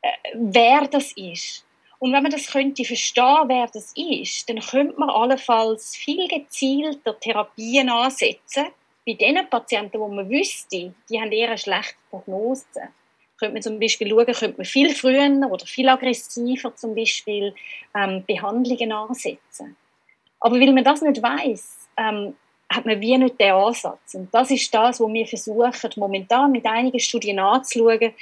äh, wer das ist. Und wenn man das könnte verstehen, wer das ist, dann könnte man allenfalls viel gezielter Therapien ansetzen bei den Patienten, wo man wüsste, die haben eher eine schlechte Prognose. Könnte man zum Beispiel schauen, könnte man viel früher oder viel aggressiver zum Beispiel ähm, Behandlungen ansetzen. Aber weil man das nicht weiß, ähm, hat man wie nicht den Ansatz. Und das ist das, was wir versuchen, momentan mit einigen Studien anzuschauen,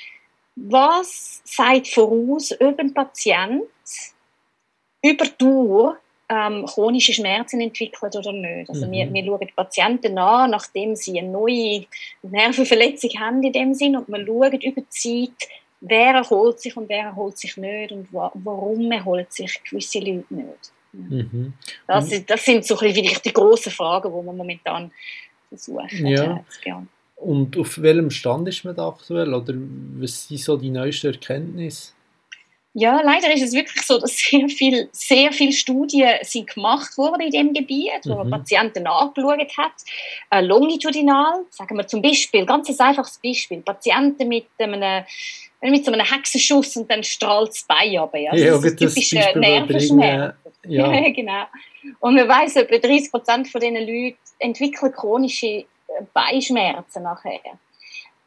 was sagt voraus, ob ein Patient über Dauer ähm, chronische Schmerzen entwickelt oder nicht. Also mhm. wir, wir schauen die Patienten an, nachdem sie eine neue Nervenverletzung haben in dem Sinn und wir schauen über die Zeit, wer erholt sich und wer erholt sich nicht und wa warum erholt sich gewisse Leute nicht. Mhm. Das, das, sind so bisschen die grossen Fragen, die wir momentan versuchen ja. zu. Und auf welchem Stand ist man da aktuell? Oder was sind so die neuesten Erkenntnisse? Ja, leider ist es wirklich so, dass sehr viele sehr viel Studien sind gemacht worden in dem Gebiet, wo man mhm. Patienten angeschaut hat. Äh, longitudinal, sagen wir zum Beispiel, ganz ein einfaches Beispiel, Patienten mit einem mit so einem Hexenschuss und dann strahlt das Bein ab. Also ja, das ist typische Nervenschmerz. Ja. ja. genau. Und man weiß, etwa 30 Prozent von diesen Leuten entwickeln chronische Beinschmerzen nachher.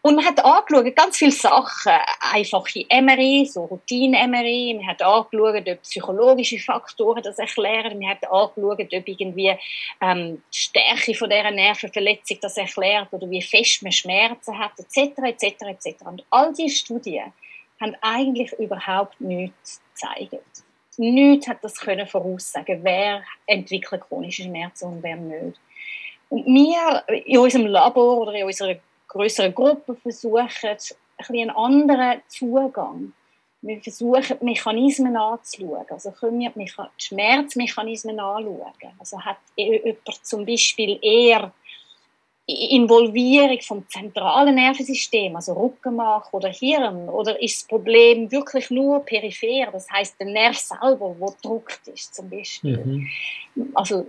Und man hat angeschaut, ganz viele Sachen, einfache MRI, so Routine-MRI, man hat angeschaut, ob psychologische Faktoren das erklären, man hat angeschaut, ob irgendwie ähm, die Stärke von dieser Nervenverletzung das erklärt oder wie fest man Schmerzen hat, etc., etc., etc. Und all diese Studien haben eigentlich überhaupt nichts gezeigt. Nichts hat das können voraussagen, wer entwickelt chronische Schmerzen und wer nicht. Und wir in unserem Labor oder in unserer größeren Gruppe versuchen, ein einen anderen Zugang. Wir versuchen, die Mechanismen anzuschauen. Also können wir die Schmerzmechanismen anschauen. Also hat jemand zum Beispiel eher Involvierung vom zentralen Nervensystem, also Rückenmark oder Hirn, oder ist das Problem wirklich nur peripher, das heißt der Nerv selber, wo gedruckt ist zum Beispiel. Mhm. Also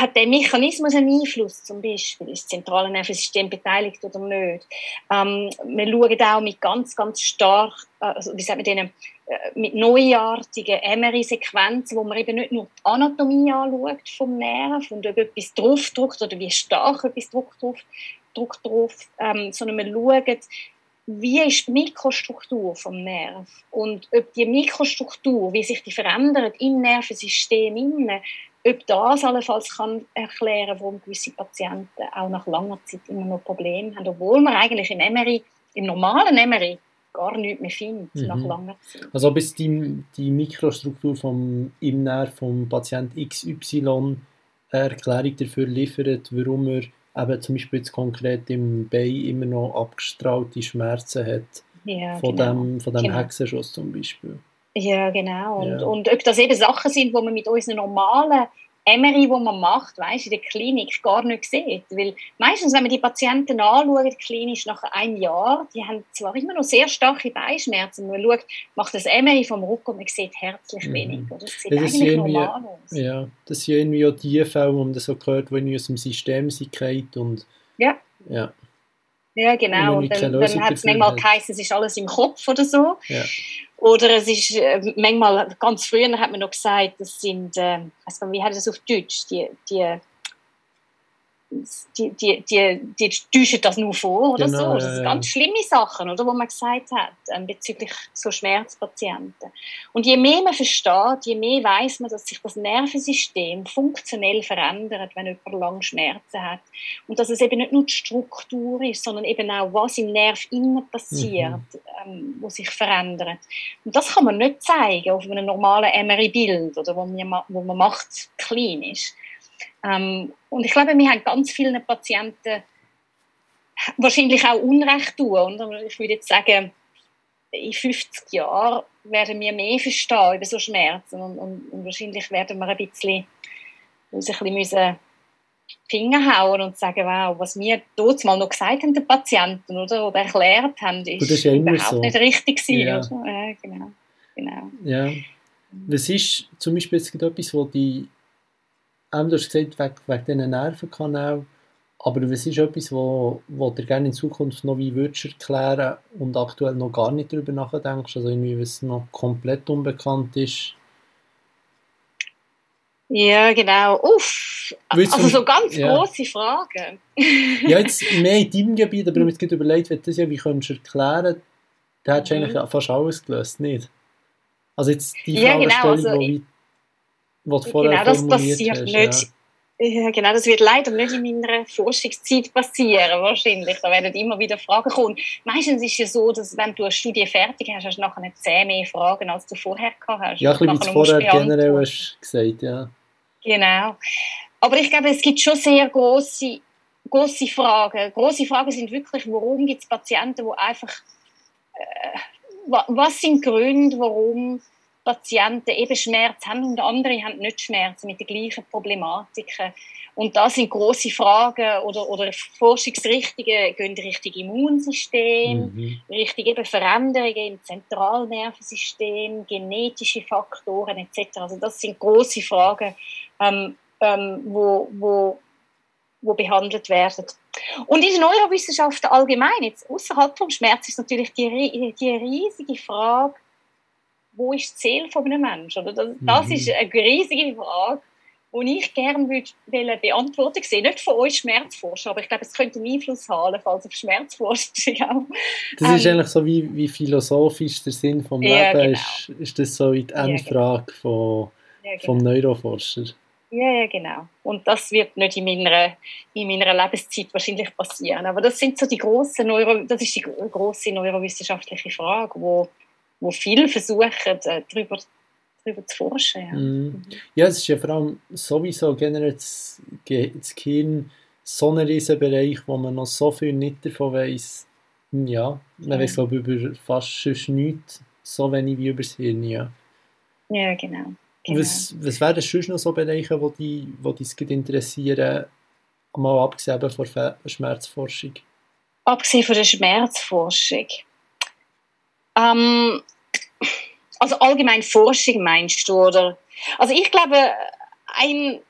hat der Mechanismus einen Einfluss, zum Beispiel, ist das zentrale Nervensystem beteiligt oder nicht. Ähm, wir schauen auch mit ganz, ganz stark, äh, also, wie sagt man denen, äh, mit neuartigen MRI-Sequenzen, wo man eben nicht nur die Anatomie anschaut vom Nerv und ob etwas draufdruckt oder wie stark etwas Druck drauf, Druck drauf ähm, sondern wir schauen, wie ist die Mikrostruktur vom Nerv und ob die Mikrostruktur, wie sich die verändert im Nervensystem innen, ob das allenfalls kann erklären warum gewisse Patienten auch nach langer Zeit immer noch Probleme haben, obwohl man eigentlich im MRI, im normalen MRI, gar nichts mehr findet mhm. nach langer Zeit. Also bis die, die Mikrostruktur vom, im Nerv vom Patient XY eine Erklärung dafür liefert, warum er eben zum Beispiel jetzt konkret im Bein immer noch abgestrahlte Schmerzen hat ja, von genau. dem, von dem genau. Hexenschuss zum Beispiel. Ja, genau. Und, ja. und ob das eben Sachen sind, die man mit unseren normalen MRI, die man macht, weißt, in der Klinik gar nicht sieht. Weil meistens, wenn man die Patienten anschaut, klinisch nach einem Jahr, die haben zwar immer noch sehr starke Beinschmerzen, man schaut, macht das MRI vom Rücken und man sieht herzlich mhm. wenig. Das sieht das eigentlich normal aus. Ja, das sind irgendwie auch die Fälle, wo man das so gehört, die aus dem System sind und ja. ja. Ja, genau. Und dann, dann hat es manchmal geheißen, es ist alles im Kopf oder so. Ja. Oder es ist äh, manchmal, ganz früher hat man noch gesagt, das sind, äh, also wie heißt das auf Deutsch, die, die die, die, die, die täuschen das nur vor oder genau, so. Das sind ganz schlimme Sachen, oder, wo man gesagt hat ähm, bezüglich so Schmerzpatienten. Und je mehr man versteht, je mehr weiß man, dass sich das Nervensystem funktionell verändert, wenn jemand lange Schmerzen hat. Und dass es eben nicht nur die Struktur ist, sondern eben auch, was im Nerv innen passiert, mhm. ähm, wo sich verändert. Und das kann man nicht zeigen auf einem normalen MRI-Bild oder wo man, wo man macht klinisch. Ähm, und ich glaube, wir haben ganz vielen Patienten wahrscheinlich auch Unrecht tun. Und ich würde jetzt sagen, in 50 Jahren werden wir mehr verstehen über so Schmerzen und, und, und wahrscheinlich werden wir ein bisschen, uns ein bisschen müssen Finger hauen und sagen, wow, was wir dort mal noch gesagt haben, den Patienten, oder, oder erklärt haben, ist, das ist ja überhaupt so. nicht richtig gewesen. Ja. Oder? Ja, genau. genau. Ja. Was ist zum Beispiel jetzt etwas, wo die, du hast gesagt, wegen, wegen diesen Nervenkanälen, aber was ist etwas, wo, wo du gerne in Zukunft noch wie würdest erklären und aktuell noch gar nicht darüber nachdenkst, also irgendwie, was noch komplett unbekannt ist? Ja, genau. Uff, du- also so ganz ja. große Fragen. Ja, jetzt mehr in deinem Gebiet, aber ich mir jetzt gerade überlegt, wenn du das ja wie könntest erklären, dann hättest du Mhm. eigentlich fast alles gelöst, nicht? Also jetzt die Ja, genau, Fragestellung, also du vorher Genau, das passiert hast, nicht. Ja, genau, das wird leider nicht in meiner Forschungszeit passieren, wahrscheinlich. Da werden immer wieder Fragen kommen. Meistens ist es ja so, dass wenn du eine Studie fertig hast, hast du nachher nicht zehn mehr Fragen, als du vorher gehabt hast. Ja, ein bisschen wie du vorher generell hast gesagt, ja. Genau. Aber ich glaube, es gibt schon sehr große, große Fragen. Große Fragen sind wirklich, warum gibt es Patienten, die einfach, äh, wa- was sind die Gründe, warum Patienten eben Schmerz haben und andere haben nicht Schmerzen mit den gleichen Problematiken. Und das sind große Fragen oder, oder Forschungsrichtungen gehen Richtung Immunsystem, Mhm. richtig eben Veränderungen im Zentralnervensystem, genetische Faktoren etc. Also das sind große Fragen, ähm, ähm, wo, wo, wo behandelt werden. Und in der Neurowissenschaft allgemein, jetzt außerhalb vom Schmerz, ist natürlich die, die riesige Frage, wo ist die Seele von einem Menschen? Oder das, das Mhm. ist eine riesige Frage, die ich gerne wollen beantworten sehen. Nicht von euch Schmerzforscher, aber ich glaube, es könnte einen Einfluss haben, falls auf Schmerzforschung auch. Das ist Ähm, eigentlich so, wie, wie philosophisch der Sinn vom Ja, Leben genau. ist, ist das so in die Ja, genau. Endfrage von, Ja, genau. vom Neuroforscher. Ja, ja, genau. Und das wird nicht in meiner, in meiner Lebenszeit wahrscheinlich passieren. Aber das sind so die grossen Neuro, das ist die gro- grosse neurowissenschaftliche Frage, wo, wo viele versuchen, äh, darüber, darüber zu forschen. Ja. Mhm. Ja, es ist ja vor allem sowieso generell das, das Gehirn so ein riesen Bereich, wo man noch so viel nicht davon weiss. Ja, man Ja. weiß glaube über fast sonst nichts, so wenig wie über das Hirn, ja. ja, genau. genau. Was, was wären sonst noch so Bereiche, die die, wo dich interessieren, mal abgesehen von der Schmerzforschung? Abgesehen von der Schmerzforschung. Ähm, also allgemein Forschung meinst du, oder? Also ich glaube, ein,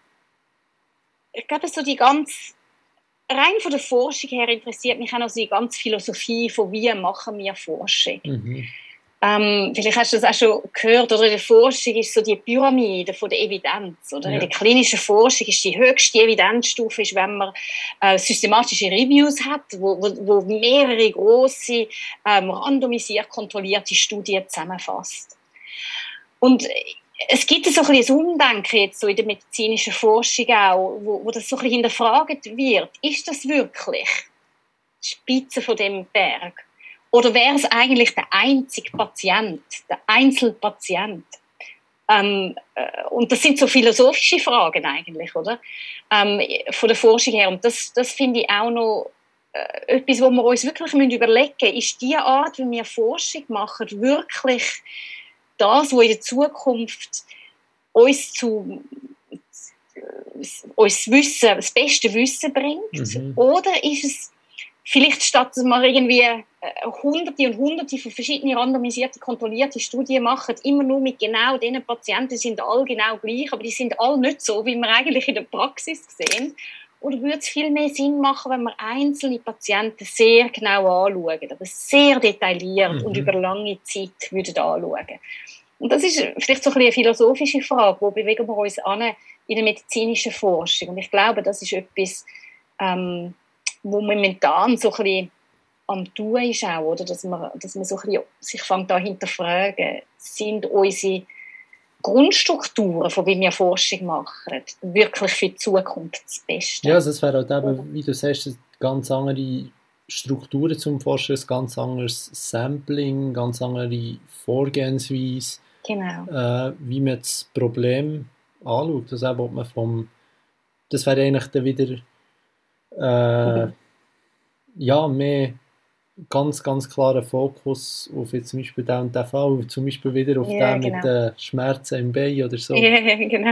ich glaube so die ganz, rein von der Forschung her interessiert mich auch noch so die ganze Philosophie von wie machen wir Forschung. Mhm. Ähm, vielleicht hast du das auch schon gehört, oder in der Forschung ist so die Pyramide von der Evidenz, oder? Ja. In der klinischen Forschung ist die höchste Evidenzstufe, ist, wenn man äh, systematische Reviews hat, wo, wo, wo mehrere große ähm, randomisiert kontrollierte Studien zusammenfasst. Und es gibt so ein bisschen ein Umdenken jetzt so in der medizinischen Forschung auch, wo, wo das so ein bisschen hinterfragt wird. Ist das wirklich die Spitze von dem Berg? Oder wäre es eigentlich der einzige Patient, der Einzelpatient? Ähm, äh, und das sind so philosophische Fragen eigentlich, oder? Ähm, von der Forschung her. Und das, das finde ich auch noch äh, etwas, wo wir uns wirklich müssen überlegen müssen. Ist die Art, wie wir Forschung machen, wirklich das, was in der Zukunft uns zu uns Wissen, das beste Wissen bringt? Mhm. Oder ist es vielleicht statt dass wir irgendwie äh, hunderte und hunderte von verschiedenen randomisierte, kontrollierte Studien machen, immer nur mit genau diesen Patienten, die sind alle genau gleich, aber die sind alle nicht so, wie wir eigentlich in der Praxis sehen. Oder würde es viel mehr Sinn machen, wenn wir einzelne Patienten sehr genau anschauen, aber sehr detailliert Mhm. und über lange Zeit würden anschauen? Und das ist vielleicht so ein bisschen eine philosophische Frage, wo bewegen wir uns an in der medizinischen Forschung? Und ich glaube, das ist etwas, ähm, wo momentan so ein bisschen am tun ist auch, oder? Dass man, dass man so ein bisschen sich fängt an hinterfragen, sind unsere Grundstrukturen, von wie wir Forschung machen, wirklich für die Zukunft das Beste? Ja, also es wäre halt eben, wie du sagst, ganz andere Strukturen zum Forschen, ein ganz anderes Sampling, ganz andere Vorgehensweise, Genau. äh, wie man das Problem anschaut. Also eben, ob man vom, das wäre eigentlich dann wieder äh, ja, mehr ganz, ganz klaren Fokus auf jetzt zum Beispiel den und den Fall, zum Beispiel wieder auf Ja, den genau. mit den Schmerzen im Bein oder so. Ja, genau.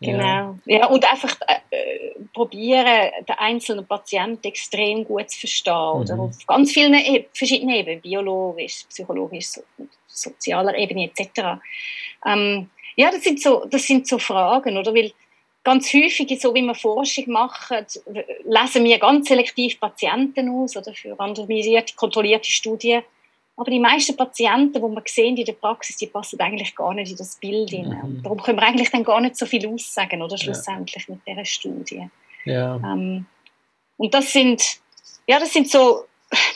Ja. Genau. Ja, und einfach äh, probieren, den einzelnen Patienten extrem gut zu verstehen. Oder Mhm. auf ganz vielen e verschiedenen Ebenen, biologisch, psychologisch, so, sozialer Ebene etc. Ähm, ja, das sind, so, das sind so Fragen, oder? Weil ganz häufig, so wie wir Forschung machen, lesen wir ganz selektiv Patienten aus oder für randomisierte, kontrollierte Studien. Aber die meisten Patienten, die wir sehen in der Praxis, die passen eigentlich gar nicht in das Bild hinein. Mhm. Darum können wir eigentlich dann gar nicht so viel aussagen, oder schlussendlich mit dieser Studie. Ja. Ähm, und das sind, ja, das sind so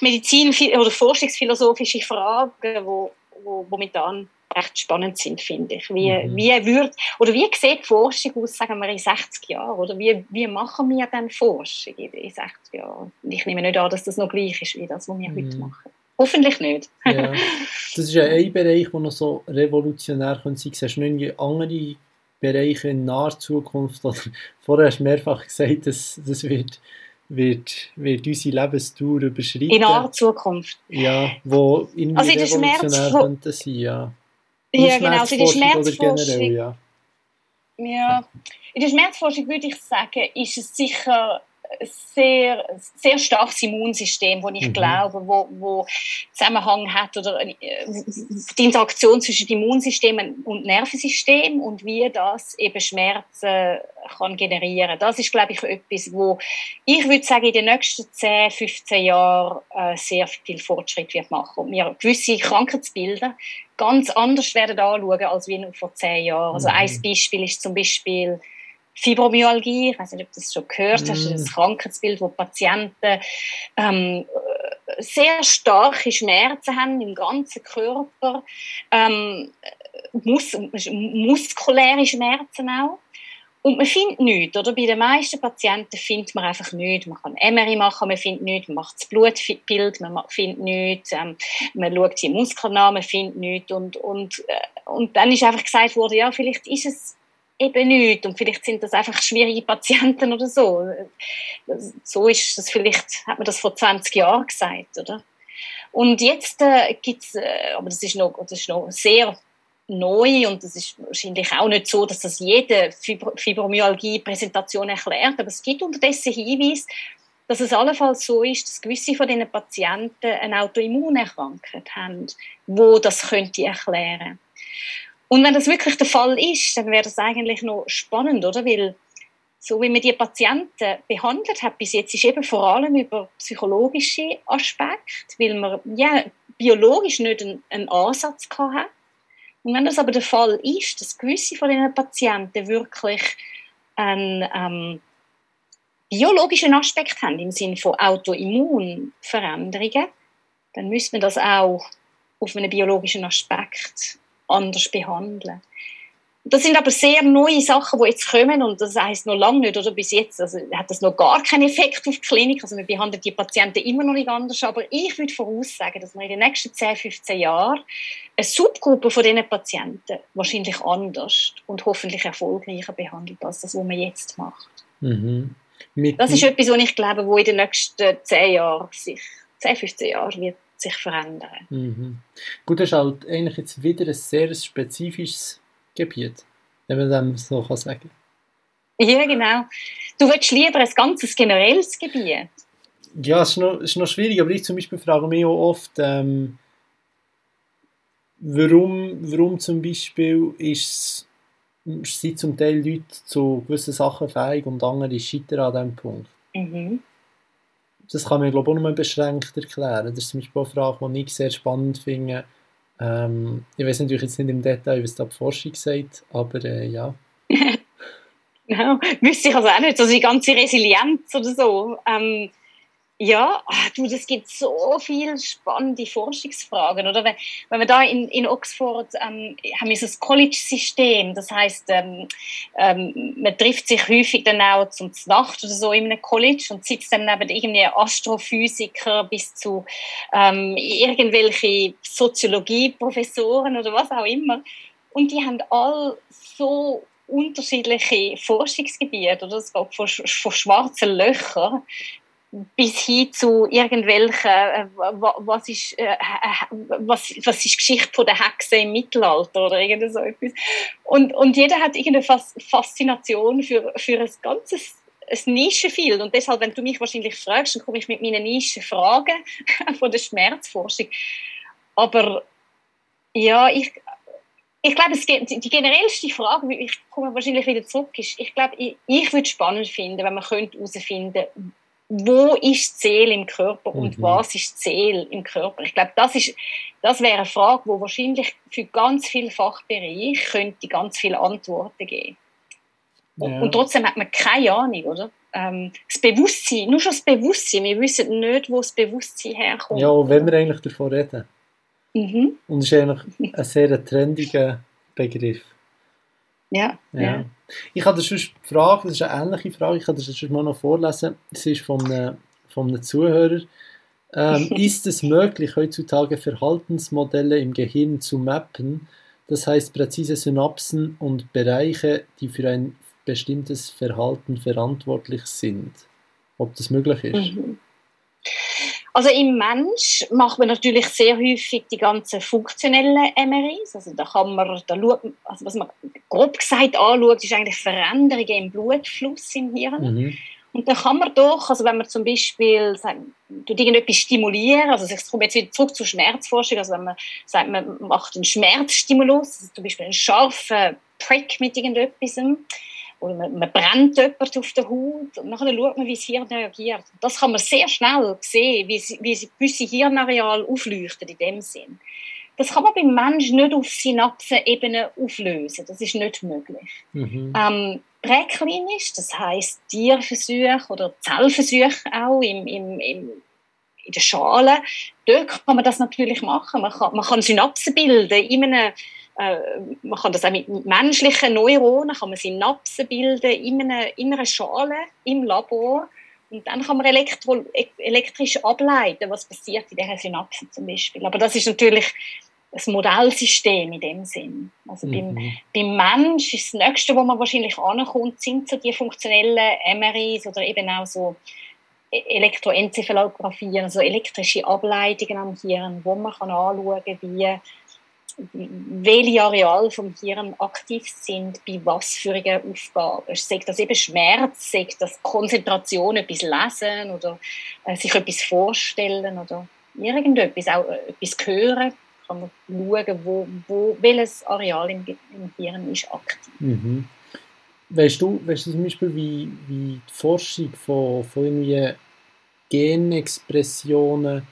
Medizin- oder forschungsphilosophische Fragen, die momentan recht spannend sind, finde ich. Wie, Mhm. wie wird, oder wie sieht die Forschung aus, sagen wir, in 60 Jahren? Oder wie, wie machen wir dann Forschung in, in 60 Jahren? Und ich nehme nicht an, dass das noch gleich ist, wie das, was wir Mhm. heute machen. Hoffentlich nicht. ja. Das ist ja ein Bereich, der noch so revolutionär könnte sein. Siehst du irgendwie andere Bereiche in naher Zukunft? Oder, vorher hast du mehrfach gesagt, dass das wird, wird, wird unsere Lebensdauer überschreiten. In naher Zukunft. Ja, wo irgendwie Also in der könnte sein, ja. Ja, genau. Also in der Schmerzforschung ja. Ja, in der Schmerzforschung würde ich sagen, ist es sicher ein sehr, sehr starkes Immunsystem, das ich Mhm. glaube, wo, wo Zusammenhang hat oder äh, die Interaktion zwischen dem Immunsystem und Nervensystem und wie das eben Schmerzen kann generieren. Das ist, glaube ich, etwas, wo ich würde sagen, in den nächsten 10, 15 Jahren äh, sehr viel Fortschritt wird machen und wir gewisse Krankheitsbilder ganz anders werden anschauen als wie noch vor 10 Jahren. Also Mhm. ein Beispiel ist zum Beispiel Fibromyalgie, ich weiß nicht, ob du das schon gehört hast, das ist Mhm. ein Krankheitsbild, wo Patienten ähm, äh, sehr starke Schmerzen haben im ganzen Körper, ähm, mus muskuläre Schmerzen auch. Und man findet nichts, oder? Bei den meisten Patienten findet man einfach nichts. Man kann MRI machen, man findet nichts, man macht das Blutbild, man ma- findet nichts, ähm, man schaut die Muskeln an, man findet nichts. Und, und, äh, und dann ist einfach gesagt worden, ja, vielleicht ist es eben nichts und vielleicht sind das einfach schwierige Patienten oder so. So ist das vielleicht, hat man das vor 20 Jahren gesagt, oder? Und jetzt äh, gibt es, äh, aber das ist, noch, das ist noch sehr neu und es ist wahrscheinlich auch nicht so, dass das jede Fibro Fibromyalgie-Präsentation erklärt, aber es gibt unterdessen Hinweise, dass es allenfalls so ist, dass gewisse von diesen Patienten eine Autoimmunerkrankung haben, wo das könnte erklären. Und wenn das wirklich der Fall ist, dann wäre das eigentlich noch spannend, oder? Weil so wie man die Patienten behandelt hat bis jetzt, ist eben vor allem über psychologische Aspekte, weil man ja biologisch nicht einen, einen Ansatz gehabt hat. Und wenn das aber der Fall ist, dass gewisse von diesen Patienten wirklich einen ähm, biologischen Aspekt haben, im Sinne von Autoimmunveränderungen, dann müsste man das auch auf einen biologischen Aspekt anders behandeln. Das sind aber sehr neue Sachen, die jetzt kommen und das heißt noch lange nicht oder bis jetzt also hat das noch gar keinen Effekt auf die Klinik. Also wir behandeln die Patienten immer noch nicht anders, aber ich würde voraussagen, dass wir in den nächsten 10, 15 Jahren eine Subgruppe von diesen Patienten wahrscheinlich anders und hoffentlich erfolgreicher behandelt als das, was man jetzt macht. Mhm. Das ist etwas, was ich glaube, wo in den nächsten 10 Jahren sich 10, 15 Jahren wird sich verändern. Mhm. Gut, das ist halt eigentlich jetzt wieder ein sehr spezifisches Gebiet, wenn man dem so kann sagen Ja, genau. Du willst lieber ein ganzes generelles Gebiet. Ja, es ist, noch, ist noch schwierig, aber ich zum Beispiel frage mich auch oft, ähm, warum, warum zum Beispiel ist, sind zum Teil Leute zu gewissen Sachen fähig und andere scheitern an diesem Punkt. Mhm. Das kann man, glaube ich, auch nur beschränkt erklären. Das ist zum Beispiel eine Frage, die ich sehr spannend finde. Ähm, ich weiß natürlich jetzt nicht im Detail, was da die Forschung sagt, aber äh, ja. Genau. Wüsste ich also auch nicht, also die ganze Resilienz oder so. Ähm, ja, ah, du, das gibt so viele spannende Forschungsfragen, oder? Wenn, wenn wir da in, in Oxford ähm, haben wir so ein College-System, das heißt, ähm, ähm, man trifft sich häufig dann auch zum Nacht oder so in einem College und sitzt dann neben irgendwie Astrophysiker bis zu ähm, irgendwelche Soziologieprofessoren oder was auch immer. Und die haben all so unterschiedliche Forschungsgebiete, oder? Es geht von, von schwarzen Löchern bis hin zu irgendwelchen, äh, was ist, äh, was, was ist Geschichte von der Hexe im Mittelalter oder irgend so etwas. Und, und jeder hat irgendeine Faszination für, für ein ganzes ein Nischenfeld. Und deshalb, wenn du mich wahrscheinlich fragst, dann komme ich mit meinen Nischenfragen von der Schmerzforschung. Aber ja, ich, ich glaube, es die generellste Frage, ich komme wahrscheinlich wieder zurück, ist, ich glaube, ich, ich würde es spannend finden, wenn man herausfinden könnte, wo ist Zähl im Körper und mhm. was ist Zähl im Körper? Ich glaube, das, ist, das wäre eine Frage, wo wahrscheinlich für ganz viele Fachbereiche könnte ganz viele Antworten geben. Ja. Und trotzdem hat man keine Ahnung, oder? Ähm, das Bewusstsein, nur schon das Bewusstsein, wir wissen nicht, wo das Bewusstsein herkommt. Ja, wenn wir eigentlich davon reden. Mhm. Und es ist eigentlich ein sehr trendiger Begriff. Ja, ja. ja. Ich habe das eine Frage, das ist eine ähnliche Frage, ich kann das schon mal noch vorlesen. Es ist von einem, von einem Zuhörer. Ähm, ist es möglich, heutzutage Verhaltensmodelle im Gehirn zu mappen? Das heißt, präzise Synapsen und Bereiche, die für ein bestimmtes Verhalten verantwortlich sind. Ob das möglich ist? Mhm. Also im Mensch macht man natürlich sehr häufig die ganzen funktionellen MRIs. Also da kann man, da schaut, also was man grob gesagt anschaut, ist eigentlich Veränderungen im Blutfluss im Hirn. Mhm. Und dann kann man doch, also wenn man zum Beispiel sagt, irgendetwas stimulieren, also ich komme jetzt wieder zurück zur Schmerzforschung, also wenn man sagt, man macht einen Schmerzstimulus, also zum Beispiel einen scharfen Prick mit irgendetwas, oder man, man brennt jemand auf der Haut und dann schaut man, wie das Hirn reagiert. Das kann man sehr schnell sehen, wie, wie gewisse Hirnareale aufleuchten in dem Sinn. Das kann man beim Menschen nicht auf Synapsenebene auflösen. Das ist nicht möglich. Mhm. Ähm, präklinisch, das heißt Tierversuche oder Zellversuche auch im, im, im, in der Schale, dort kann man das natürlich machen. Man kann, man kann Synapsen bilden in einem äh, man kann das auch mit menschlichen Neuronen, kann man Synapsen bilden in einer, in einer Schale im Labor. Und dann kann man elektro, elektrisch ableiten, was passiert in diesen Synapsen zum Beispiel. Aber das ist natürlich ein Modellsystem in dem Sinn. Also mhm. beim, beim Mensch ist das Nächste, wo man wahrscheinlich ankommt, sind so die funktionellen MRIs oder eben auch so e-, Elektroenzephalographien, also elektrische Ableitungen am Hirn, wo man kann anschauen kann, wie welche Areale vom Hirn aktiv sind bei was für Aufgaben. Sagt das eben Schmerz, sagt das Konzentration, etwas lesen oder äh, sich etwas vorstellen oder irgendetwas, auch äh, etwas hören. Kann man schauen, wo, wo, welches Areal im, im Hirn ist aktiv. Mhm. Weißt du, weißt du zum Beispiel, wie, wie die Forschung von, von irgendwie Genexpressionen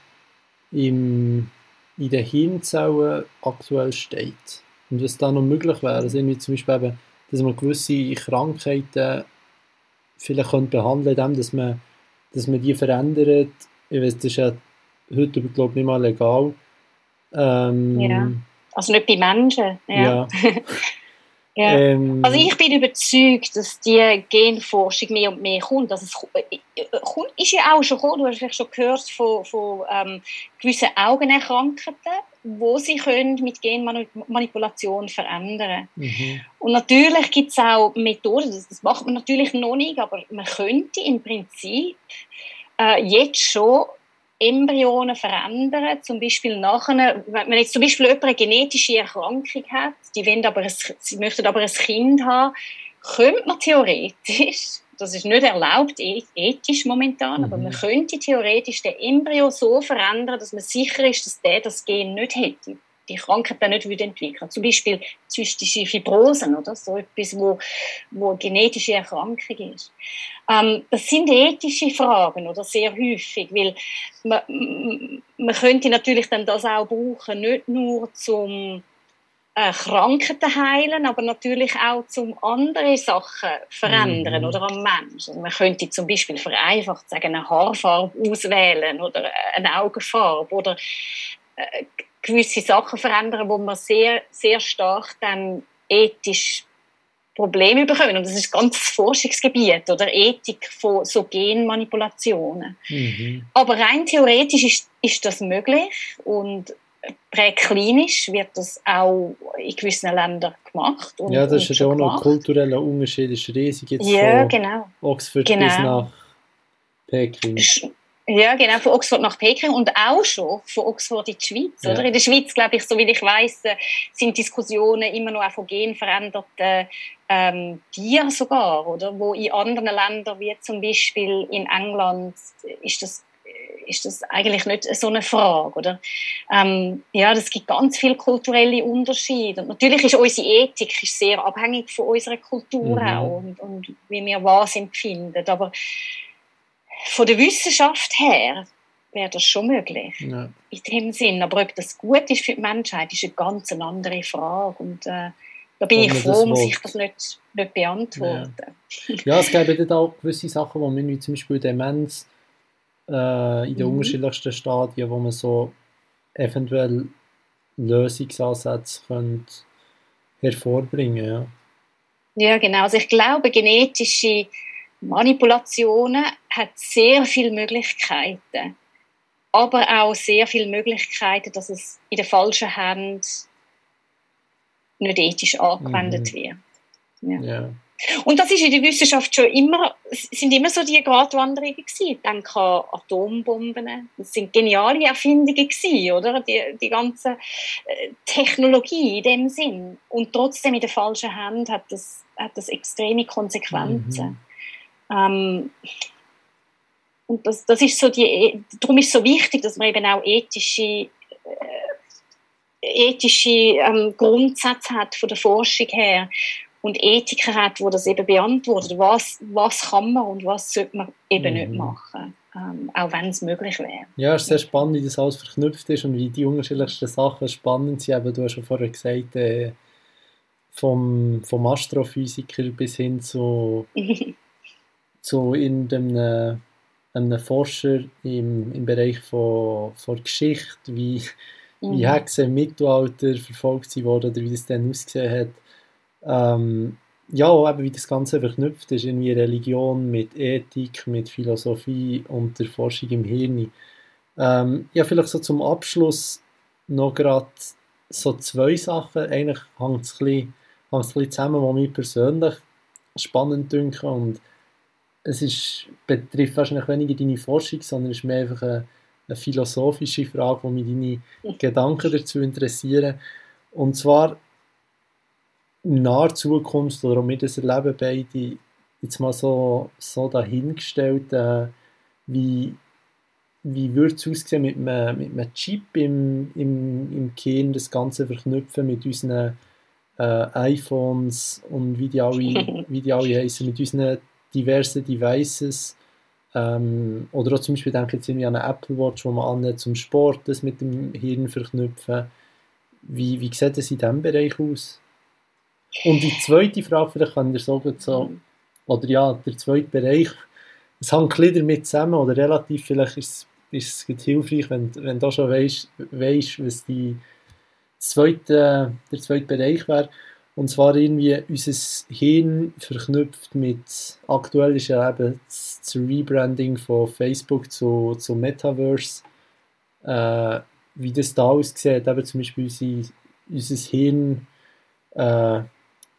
im in den Hirnzellen aktuell steht. Und was da noch möglich wäre, also irgendwie zum Beispiel eben, dass man gewisse Krankheiten vielleicht könnte behandeln könnte, dass man, dass man die verändert. Ich weiß, das ist ja heute, glaube ich, nicht mal legal. Ähm, ja. Also nicht bei Menschen. Ja. ja. Ja. Ähm, also ich bin überzeugt, dass die Genforschung mehr und mehr kommt. Also es äh, äh, ist ja auch schon gekommen, du hast vielleicht schon gehört von, von ähm, gewissen Augenerkrankungen, wo sie können mit Genmanipulation verändern mhm. Und natürlich gibt es auch Methoden, das, das, macht man natürlich noch nicht, aber man könnte im Prinzip äh, jetzt schon Embryonen verändern, zum Beispiel nachher, wenn man jetzt zum Beispiel jemand eine genetische Erkrankung hat, die wollen aber ein, sie möchten aber ein Kind haben, könnte man theoretisch, das ist nicht erlaubt e-, ethisch momentan, mhm. aber man könnte theoretisch den Embryo so verändern, dass man sicher ist, dass der das Gen nicht hätte die Krankheit dann nicht entwickeln. Zum Beispiel zystische Fibrosen oder so etwas, wo, wo eine genetische Erkrankung ist. Ähm, das sind ethische Fragen oder sehr häufig, weil man, man könnte natürlich dann das auch brauchen, nicht nur zum äh, Krankheiten heilen, aber natürlich auch zum andere Sachen verändern mhm. oder am Menschen. Also man könnte zum Beispiel vereinfacht sagen, eine Haarfarbe auswählen oder eine Augenfarbe oder äh, gewisse Sachen verändern, wo man sehr, sehr stark dann ethisch Probleme bekommen. Und das ist ein ganzes Forschungsgebiet oder Ethik von so Genmanipulationen. Mhm. Aber rein theoretisch ist, ist das möglich und präklinisch wird das auch in gewissen Ländern gemacht. Und, ja, das ist ja auch noch kultureller Unterschied, ist riesig jetzt ja, genau. Oxford genau. bis nach Peking. Ja, genau, von Oxford nach Peking und auch schon von Oxford in die Schweiz. Ja. Oder? In der Schweiz, glaube ich, so wie ich weiß, äh, sind Diskussionen immer noch auch von genveränderten ähm, Tieren sogar, oder? Wo in anderen Ländern, wie zum Beispiel in England, ist das ist das eigentlich nicht so eine Frage, oder? Ähm, ja, es gibt ganz viele kulturelle Unterschiede. Und natürlich ist unsere Ethik ist sehr abhängig von unserer Kultur mhm. auch und, und wie wir was empfinden. Aber von der Wissenschaft her wäre das schon möglich. Ja. In dem Sinn. Aber ob das gut ist für die Menschheit, ist eine ganz andere Frage. Und äh, da bin ich froh, muss ich das nicht, nicht beantworten. Ja. ja, es gibt auch gewisse Sachen, wo man wie zum Beispiel Demenz äh, in den mhm. unterschiedlichsten Stadien, wo man so eventuell Lösungsansätze könnte hervorbringen ja. ja, genau. Also ich glaube, genetische Manipulationen hat sehr viele Möglichkeiten, aber auch sehr viele Möglichkeiten, dass es in der falschen Hand nicht ethisch angewendet mhm. wird. Ja. ja. Und das ist in der Wissenschaft schon immer, sind immer so die Gratwanderungen gewesen. Denke an Atombomben. Das sind geniale Erfindungen gewesen, oder? Die, die ganze äh, Technologie in dem Sinn. Und trotzdem in der falschen Hand hat das, hat das extreme Konsequenzen. Mhm. Ähm, und das, das ist so die, darum ist es so wichtig, dass man eben auch ethische, äh, ethische ähm, Grundsätze hat von der Forschung her und Ethiker hat, wo das eben beantwortet, was, was kann man und was sollte man eben mhm. nicht machen, ähm, auch wenn es möglich wäre. Ja, es ist sehr spannend, wie das alles verknüpft ist und wie die unterschiedlichsten Sachen spannend sind. Eben, du hast schon vorher gesagt, äh, vom, vom Astrophysiker bis hin zu, zu einem Forscher im, im Bereich von, von Geschichte, wie, mhm. wie Hexen im Mittelalter verfolgt wurden oder wie das dann ausgesehen hat ähm, ja, eben wie das Ganze verknüpft ist, irgendwie Religion mit Ethik, mit Philosophie und der Forschung im Hirn. Ähm, ja, vielleicht so zum Abschluss noch gerade so zwei Sachen. Eigentlich hängt es ein, bisschen, ein bisschen zusammen, die mich persönlich spannend dünken und es ist, betrifft wahrscheinlich weniger deine Forschung, sondern es ist mehr einfach eine, eine philosophische Frage, wo mich deine Gedanken dazu interessieren. Und zwar in naher Zukunft oder auch wir das erleben beide jetzt mal so, so dahingestellt, äh, wie, wie würde es aussehen mit einem, mit einem Chip im, im, im Gehirn, das Ganze verknüpfen mit unseren äh, iPhones und wie die alle, wie die alle heißen, mit unseren diversen Devices. Ähm, oder auch zum Beispiel denke ich jetzt an eine Apple Watch, wo man an zum Sport das mit dem Hirn verknüpfen. Wie, wie sieht das in diesem Bereich aus? Und die zweite Frage, vielleicht kann ihr sagen, so, oder ja, der zweite Bereich, es hängt ein damit zusammen, oder relativ, vielleicht ist, ist es hilfreich, wenn, wenn du schon weißt, weißt was die zweite, der zweite Bereich wäre. Und zwar irgendwie unser Hirn verknüpft mit, aktuell ist ja eben das Rebranding von Facebook zu, zu Metaverse, äh, wie das da aussieht, eben zum Beispiel unser, unser Hirn äh,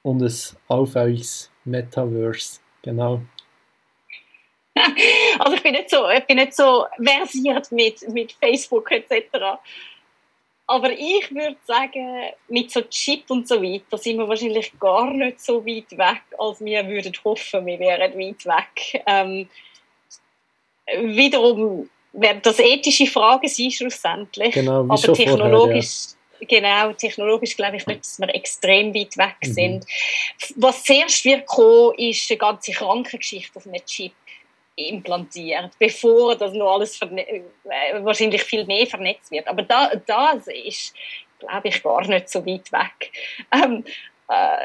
und ein allfälliges Metaverse. Genau. Also ich bin nicht so, ich bin nicht so versiert mit, mit Facebook etc. Aber ich würde sagen, mit so Chip und so weiter sind wir wahrscheinlich gar nicht so weit weg, als wir würden hoffen, wir wären weit weg. Ähm, wiederum werden das ethische Fragen sein schlussendlich, genau, aber technologisch vorher, ja Genau, technologisch glaube ich nicht, dass wir extrem weit weg mhm. sind. Mhm. Was zuerst wird kommen, ist eine ganze Krankengeschichte auf einem Chip implantiert, bevor das noch alles äh, wahrscheinlich viel mehr vernetzt wird. Aber da, das ist, glaube ich, gar nicht so weit weg. Ähm, äh,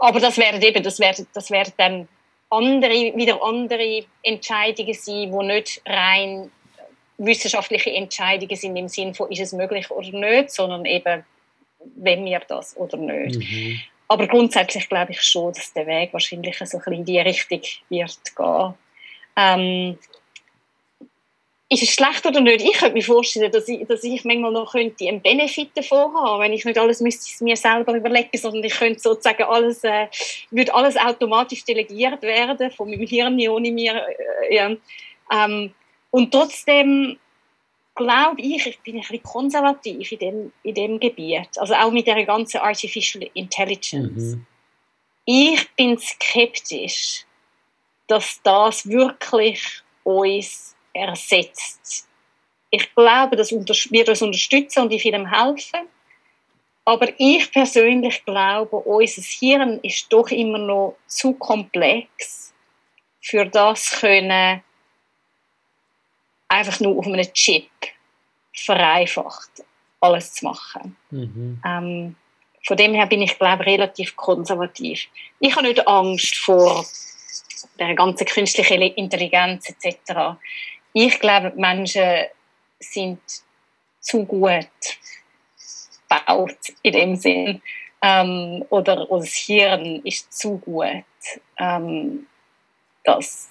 aber das wären eben, das wären, das wären dann andere, wieder andere Entscheidungen sein, die nicht rein wissenschaftliche Entscheidungen sind im Sinne von, ist es möglich oder nicht, sondern eben, wenn wir das oder nicht. Mhm. Aber grundsätzlich glaube ich schon, dass der Weg wahrscheinlich so ein in die Richtung wird gehen. Ähm, ist es schlecht oder nicht? Ich könnte mir vorstellen, dass ich, dass ich manchmal noch könnte einen Benefit davon haben, wenn ich nicht alles müsste mir selber überlegen, sondern ich könnte sozusagen alles, äh, würde alles automatisch delegiert werden von meinem Hirn ohne mir. Äh, ja. ähm, und trotzdem glaube ich, ich bin ein bisschen konservativ in dem, in dem Gebiet, also auch mit der ganzen Artificial Intelligence. Mhm. Ich bin skeptisch, dass das wirklich uns ersetzt. Ich glaube, das wird uns unterstützen und in vielem helfen. Aber ich persönlich glaube, unser Hirn ist doch immer noch zu komplex, für das können einfach nur auf einem Chip vereinfacht alles zu machen. Mhm. Ähm, von dem her bin ich, glaube relativ konservativ. Ich habe nicht Angst vor der ganzen künstlichen Intelligenz etc. Ich glaube, Menschen sind zu gut gebaut in dem Sinn. Ähm, oder unser Hirn ist zu gut, ähm, dass,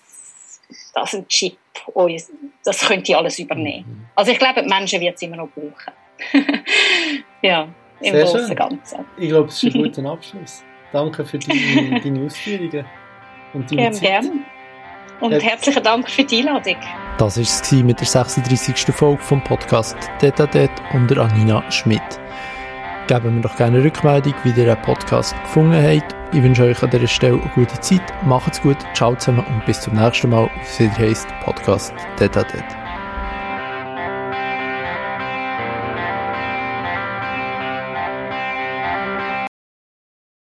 dass ein Chip uns, das könnte alles übernehmen. Mhm. Also ich glaube, die Menschen wird es immer noch brauchen. ja, im Sehr Großen und Ganzen. Ich glaube, es ist ein guter Abschluss. Danke für deine, deine Ausführungen und deine Gern, Zeit. Gern. Und herzlichen Dank für die Einladung. Das war es mit der 36. Folge vom Podcast Deta Det unter Anina Schmidt. Geben wir doch gerne eine Rückmeldung, wie ihr den Podcast gefunden habt. Ich wünsche euch an dieser Stelle eine gute Zeit. Macht's gut, ciao zusammen und bis zum nächsten Mal. Wieder heisst Podcast Det.